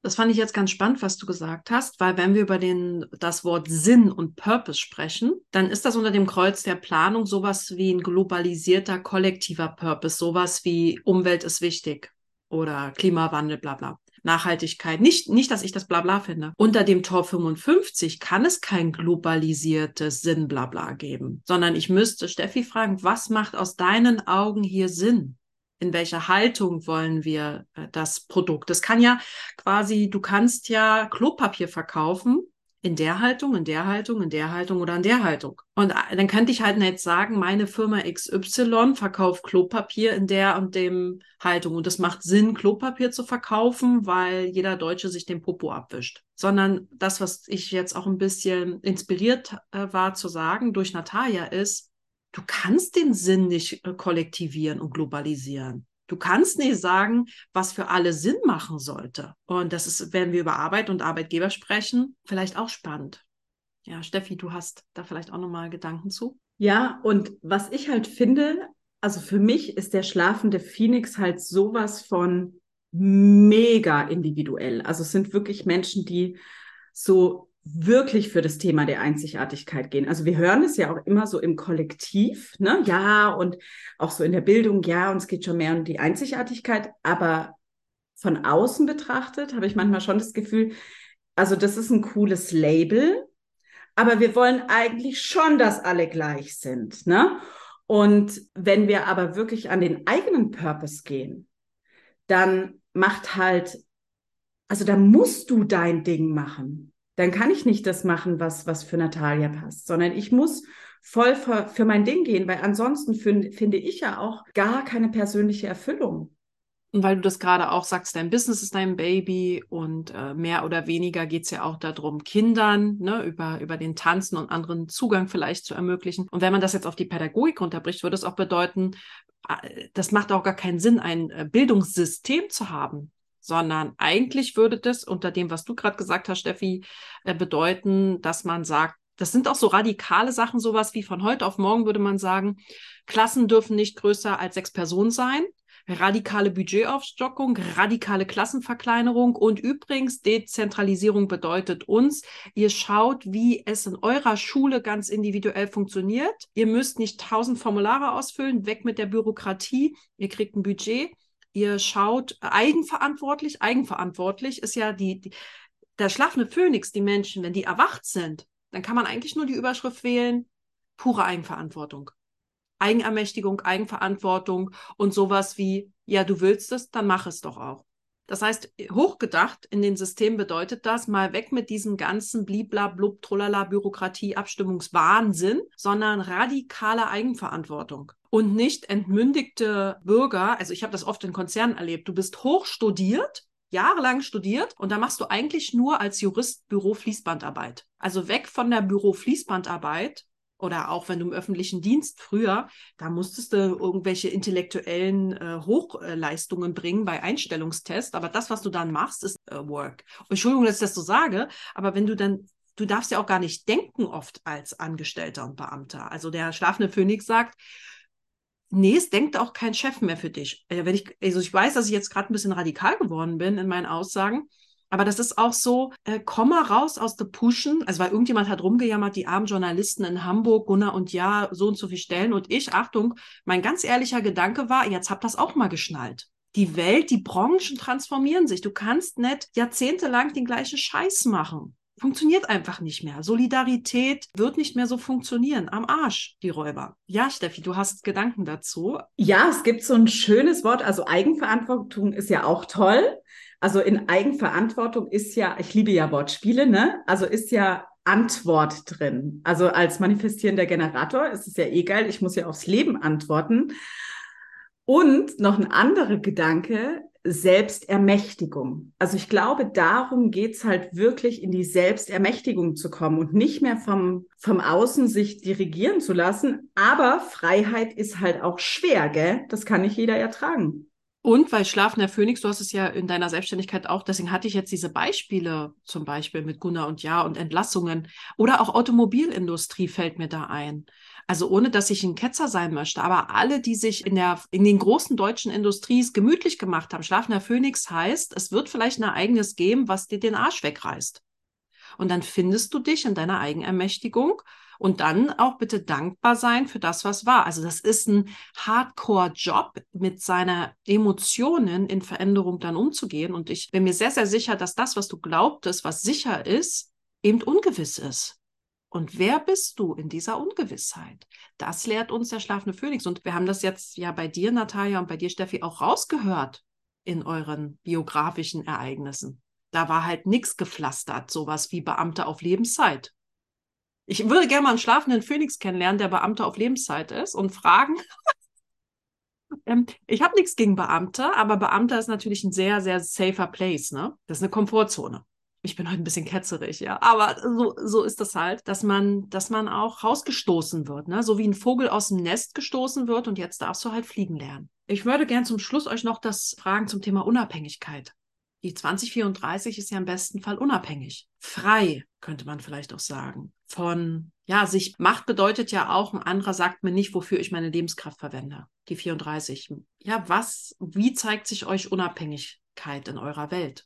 Das fand ich jetzt ganz spannend, was du gesagt hast, weil wenn wir über den, das Wort Sinn und Purpose sprechen, dann ist das unter dem Kreuz der Planung sowas wie ein globalisierter kollektiver Purpose, sowas wie Umwelt ist wichtig oder Klimawandel, bla bla. Nachhaltigkeit. Nicht, nicht, dass ich das Blabla finde. Unter dem Tor 55 kann es kein globalisiertes Sinn Blabla geben, sondern ich müsste Steffi fragen, was macht aus deinen Augen hier Sinn? In welcher Haltung wollen wir äh, das Produkt. Das kann ja quasi, du kannst ja Klopapier verkaufen in der Haltung, in der Haltung, in der Haltung oder in der Haltung. Und äh, dann könnte ich halt jetzt sagen, meine Firma XY verkauft Klopapier in der und dem Haltung. Und es macht Sinn, Klopapier zu verkaufen, weil jeder Deutsche sich den Popo abwischt. Sondern das, was ich jetzt auch ein bisschen inspiriert äh, war zu sagen durch Natalia ist, du kannst den Sinn nicht äh, kollektivieren und globalisieren. Du kannst nicht sagen, was für alle Sinn machen sollte. Und das ist, wenn wir über Arbeit und Arbeitgeber sprechen, vielleicht auch spannend. Ja, Steffi, du hast da vielleicht auch nochmal Gedanken zu. Ja, und was ich halt finde, also für mich ist der schlafende Phoenix halt sowas von mega individuell. Also es sind wirklich Menschen, die so wirklich für das Thema der Einzigartigkeit gehen. Also wir hören es ja auch immer so im Kollektiv, ne? Ja, und auch so in der Bildung, ja, uns geht schon mehr um die Einzigartigkeit, aber von außen betrachtet, habe ich manchmal schon das Gefühl, also das ist ein cooles Label, aber wir wollen eigentlich schon, dass alle gleich sind. Ne? Und wenn wir aber wirklich an den eigenen Purpose gehen, dann macht halt, also da musst du dein Ding machen. Dann kann ich nicht das machen, was, was für Natalia passt, sondern ich muss voll für, für mein Ding gehen, weil ansonsten find, finde ich ja auch gar keine persönliche Erfüllung. Und weil du das gerade auch sagst, dein Business ist dein Baby und äh, mehr oder weniger geht es ja auch darum, Kindern ne, über, über den Tanzen und anderen Zugang vielleicht zu ermöglichen. Und wenn man das jetzt auf die Pädagogik runterbricht, würde es auch bedeuten, äh, das macht auch gar keinen Sinn, ein äh, Bildungssystem zu haben, sondern eigentlich würde das unter dem, was du gerade gesagt hast, Steffi, äh, bedeuten, dass man sagt, das sind auch so radikale Sachen, sowas wie von heute auf morgen würde man sagen, Klassen dürfen nicht größer als sechs Personen sein radikale Budgetaufstockung, radikale Klassenverkleinerung und übrigens Dezentralisierung bedeutet uns, ihr schaut, wie es in eurer Schule ganz individuell funktioniert. Ihr müsst nicht tausend Formulare ausfüllen, weg mit der Bürokratie. Ihr kriegt ein Budget. Ihr schaut eigenverantwortlich. Eigenverantwortlich ist ja die, die der schlafende Phönix, die Menschen, wenn die erwacht sind, dann kann man eigentlich nur die Überschrift wählen, pure Eigenverantwortung. Eigenermächtigung, Eigenverantwortung und sowas wie, ja, du willst es, dann mach es doch auch. Das heißt, hochgedacht in den Systemen bedeutet das mal weg mit diesem ganzen blibla blub trolala Bürokratie Abstimmungswahnsinn, sondern radikale Eigenverantwortung und nicht entmündigte Bürger. Also ich habe das oft in Konzernen erlebt. Du bist hochstudiert, jahrelang studiert und da machst du eigentlich nur als Jurist Büro-Fließbandarbeit. Also weg von der Büro-Fließbandarbeit oder auch wenn du im öffentlichen Dienst früher, da musstest du irgendwelche intellektuellen äh, Hochleistungen bringen bei Einstellungstests, aber das, was du dann machst, ist äh, Work. Entschuldigung, dass ich das so sage, aber wenn du dann du darfst ja auch gar nicht denken oft als Angestellter und Beamter. Also der schlafende Phönix sagt, nee, es denkt auch kein Chef mehr für dich. Äh, wenn ich, also ich weiß, dass ich jetzt gerade ein bisschen radikal geworden bin in meinen Aussagen, aber das ist auch so, äh, komm mal raus aus der Pushen. Also weil irgendjemand hat rumgejammert, die armen Journalisten in Hamburg, Gunnar und ja, so und so viel Stellen. Und ich, Achtung, mein ganz ehrlicher Gedanke war, jetzt habt das auch mal geschnallt. Die Welt, die Branchen transformieren sich. Du kannst nicht jahrzehntelang den gleichen Scheiß machen. Funktioniert einfach nicht mehr. Solidarität wird nicht mehr so funktionieren. Am Arsch, die Räuber. Ja, Steffi, du hast Gedanken dazu. Ja, es gibt so ein schönes Wort. Also Eigenverantwortung ist ja auch toll. Also in Eigenverantwortung ist ja, ich liebe ja Wortspiele, ne? Also ist ja Antwort drin. Also als manifestierender Generator ist es ja eh geil, ich muss ja aufs Leben antworten. Und noch ein anderer Gedanke, Selbstermächtigung. Also ich glaube, darum geht's halt wirklich in die Selbstermächtigung zu kommen und nicht mehr vom, vom Außen sich dirigieren zu lassen. Aber Freiheit ist halt auch schwer, gell? Das kann nicht jeder ertragen. Und weil schlafender Phönix, du hast es ja in deiner Selbstständigkeit auch, deswegen hatte ich jetzt diese Beispiele zum Beispiel mit Gunnar und Ja und Entlassungen oder auch Automobilindustrie fällt mir da ein. Also ohne, dass ich ein Ketzer sein möchte, aber alle, die sich in der, in den großen deutschen Industries gemütlich gemacht haben, schlafender Phönix heißt, es wird vielleicht ein Ereignis geben, was dir den Arsch wegreißt. Und dann findest du dich in deiner Eigenermächtigung und dann auch bitte dankbar sein für das, was war. Also das ist ein Hardcore-Job, mit seiner Emotionen in Veränderung dann umzugehen. Und ich bin mir sehr, sehr sicher, dass das, was du glaubtest, was sicher ist, eben ungewiss ist. Und wer bist du in dieser Ungewissheit? Das lehrt uns der schlafende Phönix. Und wir haben das jetzt ja bei dir, Natalia, und bei dir, Steffi, auch rausgehört in euren biografischen Ereignissen. Da war halt nichts gepflastert, sowas wie Beamte auf Lebenszeit. Ich würde gerne mal einen schlafenden Phönix kennenlernen, der Beamter auf Lebenszeit ist und fragen. ähm, ich habe nichts gegen Beamte, aber Beamter ist natürlich ein sehr, sehr safer Place, ne? Das ist eine Komfortzone. Ich bin heute ein bisschen ketzerig, ja. Aber so, so ist das halt, dass man, dass man auch rausgestoßen wird, ne? So wie ein Vogel aus dem Nest gestoßen wird und jetzt darfst du halt fliegen lernen. Ich würde gern zum Schluss euch noch das fragen zum Thema Unabhängigkeit. Die 2034 ist ja im besten Fall unabhängig. Frei, könnte man vielleicht auch sagen. Von, ja, sich Macht bedeutet ja auch, ein anderer sagt mir nicht, wofür ich meine Lebenskraft verwende. Die 34. Ja, was, wie zeigt sich euch Unabhängigkeit in eurer Welt?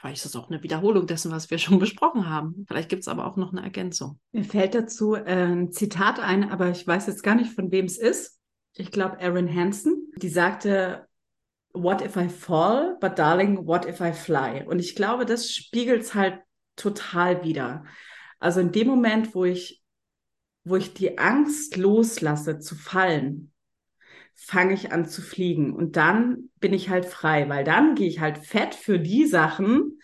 Vielleicht ist das auch eine Wiederholung dessen, was wir schon besprochen haben. Vielleicht gibt es aber auch noch eine Ergänzung. Mir fällt dazu äh, ein Zitat ein, aber ich weiß jetzt gar nicht, von wem es ist. Ich glaube, Erin Hansen. Die sagte, What if I fall? But darling, what if I fly? Und ich glaube, das spiegelt es halt total wieder. Also in dem Moment, wo ich, wo ich die Angst loslasse zu fallen, fange ich an zu fliegen. Und dann bin ich halt frei, weil dann gehe ich halt fett für die Sachen,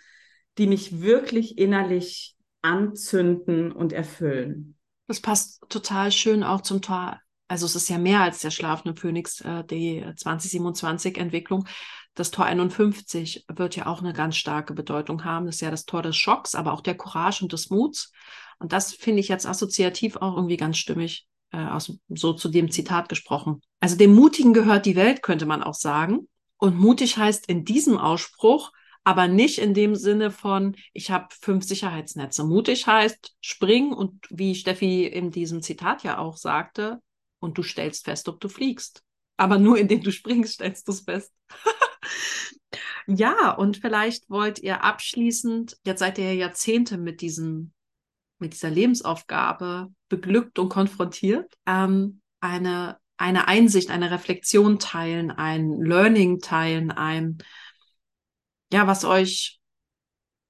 die mich wirklich innerlich anzünden und erfüllen. Das passt total schön auch zum Tor. Also es ist ja mehr als der schlafende Phönix, äh, die 2027 Entwicklung. Das Tor 51 wird ja auch eine ganz starke Bedeutung haben. Das ist ja das Tor des Schocks, aber auch der Courage und des Muts. Und das finde ich jetzt assoziativ auch irgendwie ganz stimmig, äh, aus, so zu dem Zitat gesprochen. Also dem Mutigen gehört die Welt, könnte man auch sagen. Und mutig heißt in diesem Ausspruch, aber nicht in dem Sinne von, ich habe fünf Sicherheitsnetze. Mutig heißt springen und wie Steffi in diesem Zitat ja auch sagte, und du stellst fest, ob du fliegst. Aber nur indem du springst, stellst du es fest. ja, und vielleicht wollt ihr abschließend, jetzt seid ihr ja Jahrzehnte mit diesem, mit dieser Lebensaufgabe beglückt und konfrontiert, ähm, eine, eine Einsicht, eine Reflexion teilen, ein Learning teilen, ein ja, was euch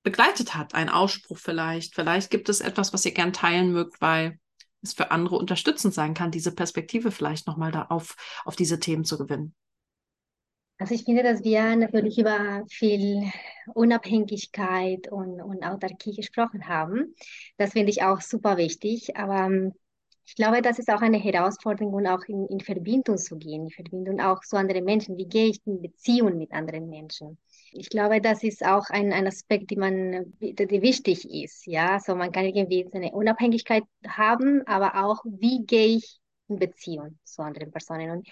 begleitet hat, ein Ausspruch vielleicht. Vielleicht gibt es etwas, was ihr gern teilen mögt, weil es für andere unterstützend sein kann, diese Perspektive vielleicht nochmal da auf, auf diese Themen zu gewinnen. Also ich finde, dass wir natürlich über viel Unabhängigkeit und, und Autarkie gesprochen haben. Das finde ich auch super wichtig. Aber ähm, ich glaube, das ist auch eine Herausforderung und auch in, in Verbindung zu gehen, in Verbindung auch zu anderen Menschen. Wie gehe ich in Beziehung mit anderen Menschen? Ich glaube, das ist auch ein, ein Aspekt, die man, die wichtig ist. Ja, so also man kann irgendwie eine Unabhängigkeit haben, aber auch, wie gehe ich in Beziehung zu anderen Personen? Und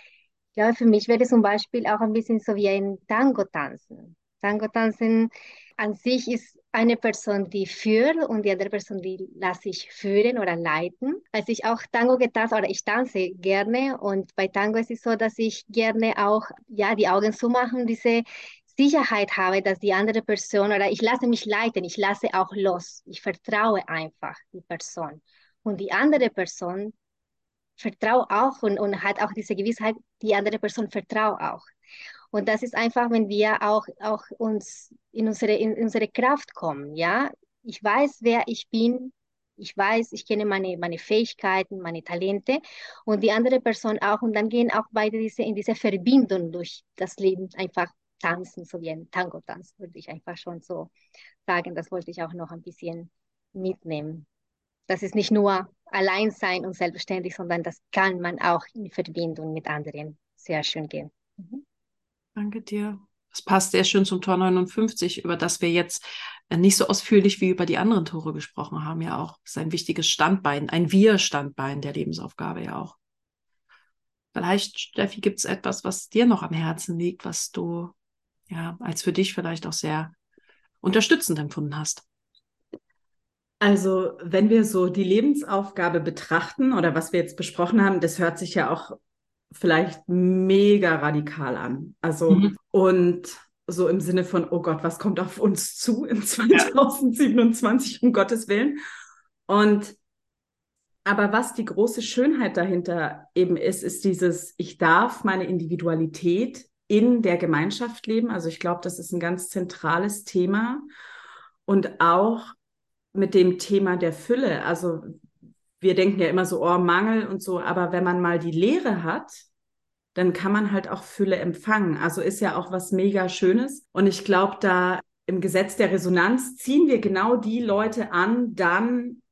glaube, für mich wäre zum Beispiel auch ein bisschen so wie ein Tango tanzen. Tango tanzen an sich ist eine Person, die führt und die andere Person, die lasse ich führen oder leiten. Als ich auch Tango getanzt oder ich tanze gerne und bei Tango ist es so, dass ich gerne auch ja die Augen zumachen, diese Sicherheit habe, dass die andere Person oder ich lasse mich leiten, ich lasse auch los, ich vertraue einfach die Person und die andere Person vertraut auch und, und hat auch diese Gewissheit, die andere Person vertraut auch. Und das ist einfach, wenn wir auch, auch uns in unsere, in unsere Kraft kommen, ja. Ich weiß, wer ich bin. Ich weiß, ich kenne meine, meine Fähigkeiten, meine Talente und die andere Person auch. Und dann gehen auch beide diese, in diese Verbindung durch das Leben einfach tanzen, so wie ein Tango-Tanz, würde ich einfach schon so sagen. Das wollte ich auch noch ein bisschen mitnehmen. Das ist nicht nur allein sein und selbstständig, sondern das kann man auch in Verbindung mit anderen sehr schön gehen. Mhm. Danke dir. Das passt sehr schön zum Tor 59, über das wir jetzt äh, nicht so ausführlich wie über die anderen Tore gesprochen haben, ja auch. Das ist ein wichtiges Standbein, ein Wir-Standbein der Lebensaufgabe ja auch. Vielleicht, Steffi, gibt es etwas, was dir noch am Herzen liegt, was du ja als für dich vielleicht auch sehr unterstützend empfunden hast. Also, wenn wir so die Lebensaufgabe betrachten oder was wir jetzt besprochen haben, das hört sich ja auch vielleicht mega radikal an. Also, mhm. und so im Sinne von, oh Gott, was kommt auf uns zu in 2027, ja. um Gottes Willen. Und aber was die große Schönheit dahinter eben ist, ist dieses, ich darf meine Individualität in der Gemeinschaft leben. Also ich glaube, das ist ein ganz zentrales Thema. Und auch mit dem Thema der Fülle. Also wir denken ja immer so, oh, Mangel und so, aber wenn man mal die Lehre hat, dann kann man halt auch Fülle empfangen. Also ist ja auch was mega Schönes. Und ich glaube, da im Gesetz der Resonanz ziehen wir genau die Leute an, dann,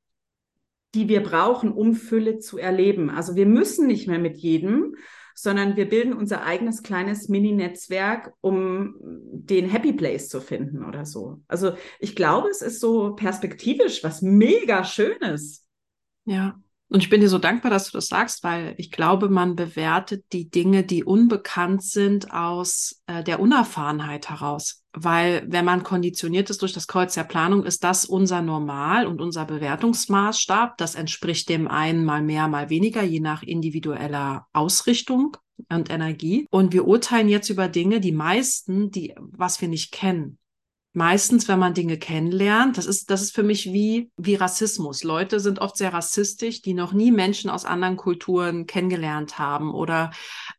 die wir brauchen, um Fülle zu erleben. Also wir müssen nicht mehr mit jedem, sondern wir bilden unser eigenes kleines Mini-Netzwerk, um den Happy Place zu finden oder so. Also ich glaube, es ist so perspektivisch was mega Schönes. Ja. Und ich bin dir so dankbar, dass du das sagst, weil ich glaube, man bewertet die Dinge, die unbekannt sind, aus äh, der Unerfahrenheit heraus. Weil wenn man konditioniert ist durch das Kreuz der Planung, ist das unser Normal und unser Bewertungsmaßstab. Das entspricht dem einen mal mehr, mal weniger, je nach individueller Ausrichtung und Energie. Und wir urteilen jetzt über Dinge, die meisten, die, was wir nicht kennen meistens, wenn man Dinge kennenlernt, das ist, das ist für mich wie, wie Rassismus. Leute sind oft sehr rassistisch, die noch nie Menschen aus anderen Kulturen kennengelernt haben oder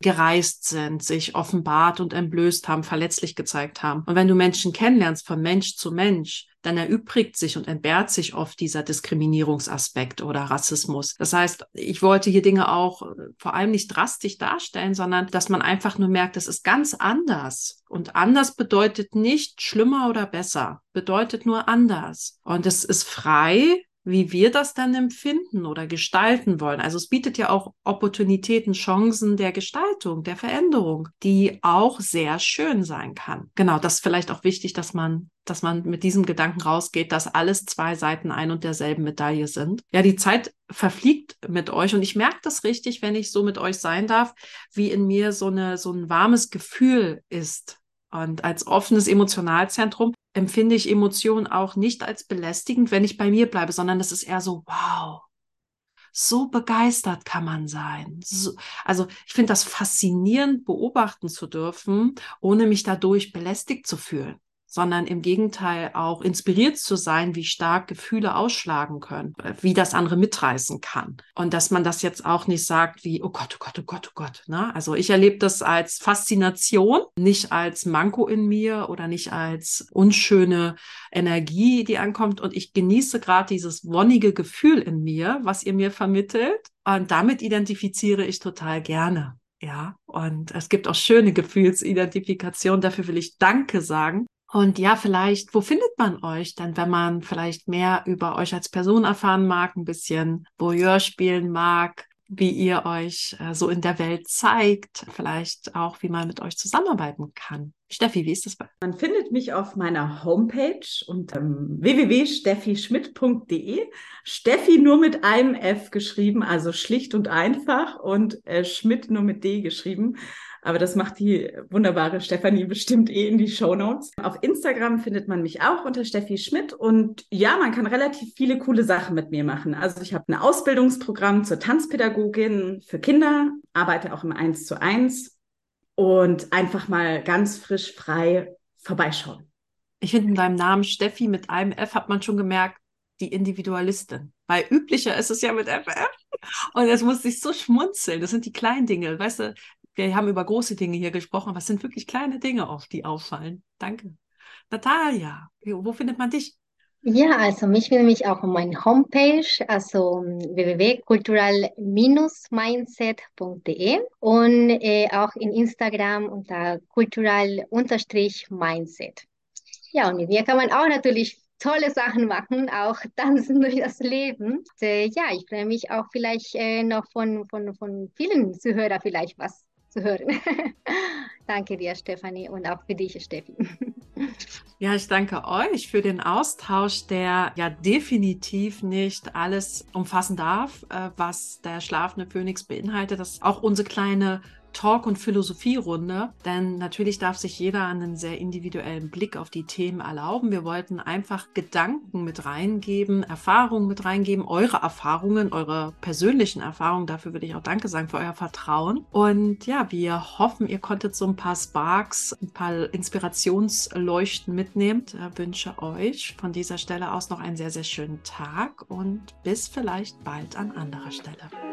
gereist sind, sich offenbart und entblößt haben, verletzlich gezeigt haben. Und wenn du Menschen kennenlernst von Mensch zu Mensch, dann erübrigt sich und entbehrt sich oft dieser Diskriminierungsaspekt oder Rassismus. Das heißt, ich wollte hier Dinge auch äh, vor allem nicht drastisch darstellen, sondern dass man einfach nur merkt, es ist ganz anders. Und anders bedeutet nicht schlimmer oder besser, bedeutet nur anders. Und es ist frei, wie wir das dann empfinden oder gestalten wollen. Also es bietet ja auch Opportunitäten, Chancen der Gestaltung, der Veränderung, die auch sehr schön sein kann. Genau, das ist vielleicht auch wichtig, dass man, dass man mit diesem Gedanken rausgeht, dass alles zwei Seiten ein und derselben Medaille sind. Ja, die Zeit verfliegt mit euch und ich merke das richtig, wenn ich so mit euch sein darf, wie in mir so eine, so ein warmes Gefühl ist. Und als offenes Emotionalzentrum empfinde ich Emotionen auch nicht als belästigend, wenn ich bei mir bleibe, sondern es ist eher so, wow, so begeistert kann man sein. So, also ich finde das faszinierend, beobachten zu dürfen, ohne mich dadurch belästigt zu fühlen sondern im Gegenteil auch inspiriert zu sein, wie stark Gefühle ausschlagen können, wie das andere mitreißen kann. Und dass man das jetzt auch nicht sagt wie, oh Gott, oh Gott, oh Gott, oh Gott. Ne? Also ich erlebe das als Faszination, nicht als Manko in mir oder nicht als unschöne Energie, die ankommt. Und ich genieße gerade dieses wonnige Gefühl in mir, was ihr mir vermittelt. Und damit identifiziere ich total gerne. Ja, und es gibt auch schöne Gefühlsidentifikation. Dafür will ich Danke sagen. Und ja, vielleicht, wo findet man euch denn, wenn man vielleicht mehr über euch als Person erfahren mag, ein bisschen Voyeur spielen mag, wie ihr euch äh, so in der Welt zeigt, vielleicht auch, wie man mit euch zusammenarbeiten kann. Steffi, wie ist das bei? Man findet mich auf meiner Homepage unter ähm, www.steffischmidt.de. Steffi nur mit einem F geschrieben, also schlicht und einfach und äh, Schmidt nur mit D geschrieben. Aber das macht die wunderbare Stefanie bestimmt eh in die Show Notes. Auf Instagram findet man mich auch unter Steffi Schmidt. Und ja, man kann relativ viele coole Sachen mit mir machen. Also ich habe ein Ausbildungsprogramm zur Tanzpädagogin für Kinder, arbeite auch im 1 zu 1 und einfach mal ganz frisch frei vorbeischauen. Ich finde in deinem Namen Steffi mit einem F hat man schon gemerkt, die Individualistin. Weil üblicher ist es ja mit FF. Und es muss sich so schmunzeln. Das sind die kleinen Dinge. Weißt du, wir haben über große Dinge hier gesprochen, es sind wirklich kleine Dinge oft, die auffallen. Danke. Natalia, wo findet man dich? Ja, also mich findet mich auch auf meiner Homepage, also www.kultural-mindset.de und äh, auch in Instagram unter kultural-mindset. Ja, und mit mir kann man auch natürlich tolle Sachen machen, auch tanzen durch das Leben. Und, äh, ja, ich freue mich auch vielleicht äh, noch von, von, von vielen Zuhörern vielleicht was zu hören. danke dir, Stefanie, und auch für dich, Steffi. Ja, ich danke euch für den Austausch, der ja definitiv nicht alles umfassen darf, äh, was der schlafende Phönix beinhaltet. Das ist auch unsere kleine Talk- und Philosophierunde, denn natürlich darf sich jeder einen sehr individuellen Blick auf die Themen erlauben. Wir wollten einfach Gedanken mit reingeben, Erfahrungen mit reingeben, eure Erfahrungen, eure persönlichen Erfahrungen. Dafür würde ich auch Danke sagen für euer Vertrauen. Und ja, wir hoffen, ihr konntet so ein paar Sparks, ein paar Inspirationsleuchten mitnehmen. Ich wünsche euch von dieser Stelle aus noch einen sehr, sehr schönen Tag und bis vielleicht bald an anderer Stelle.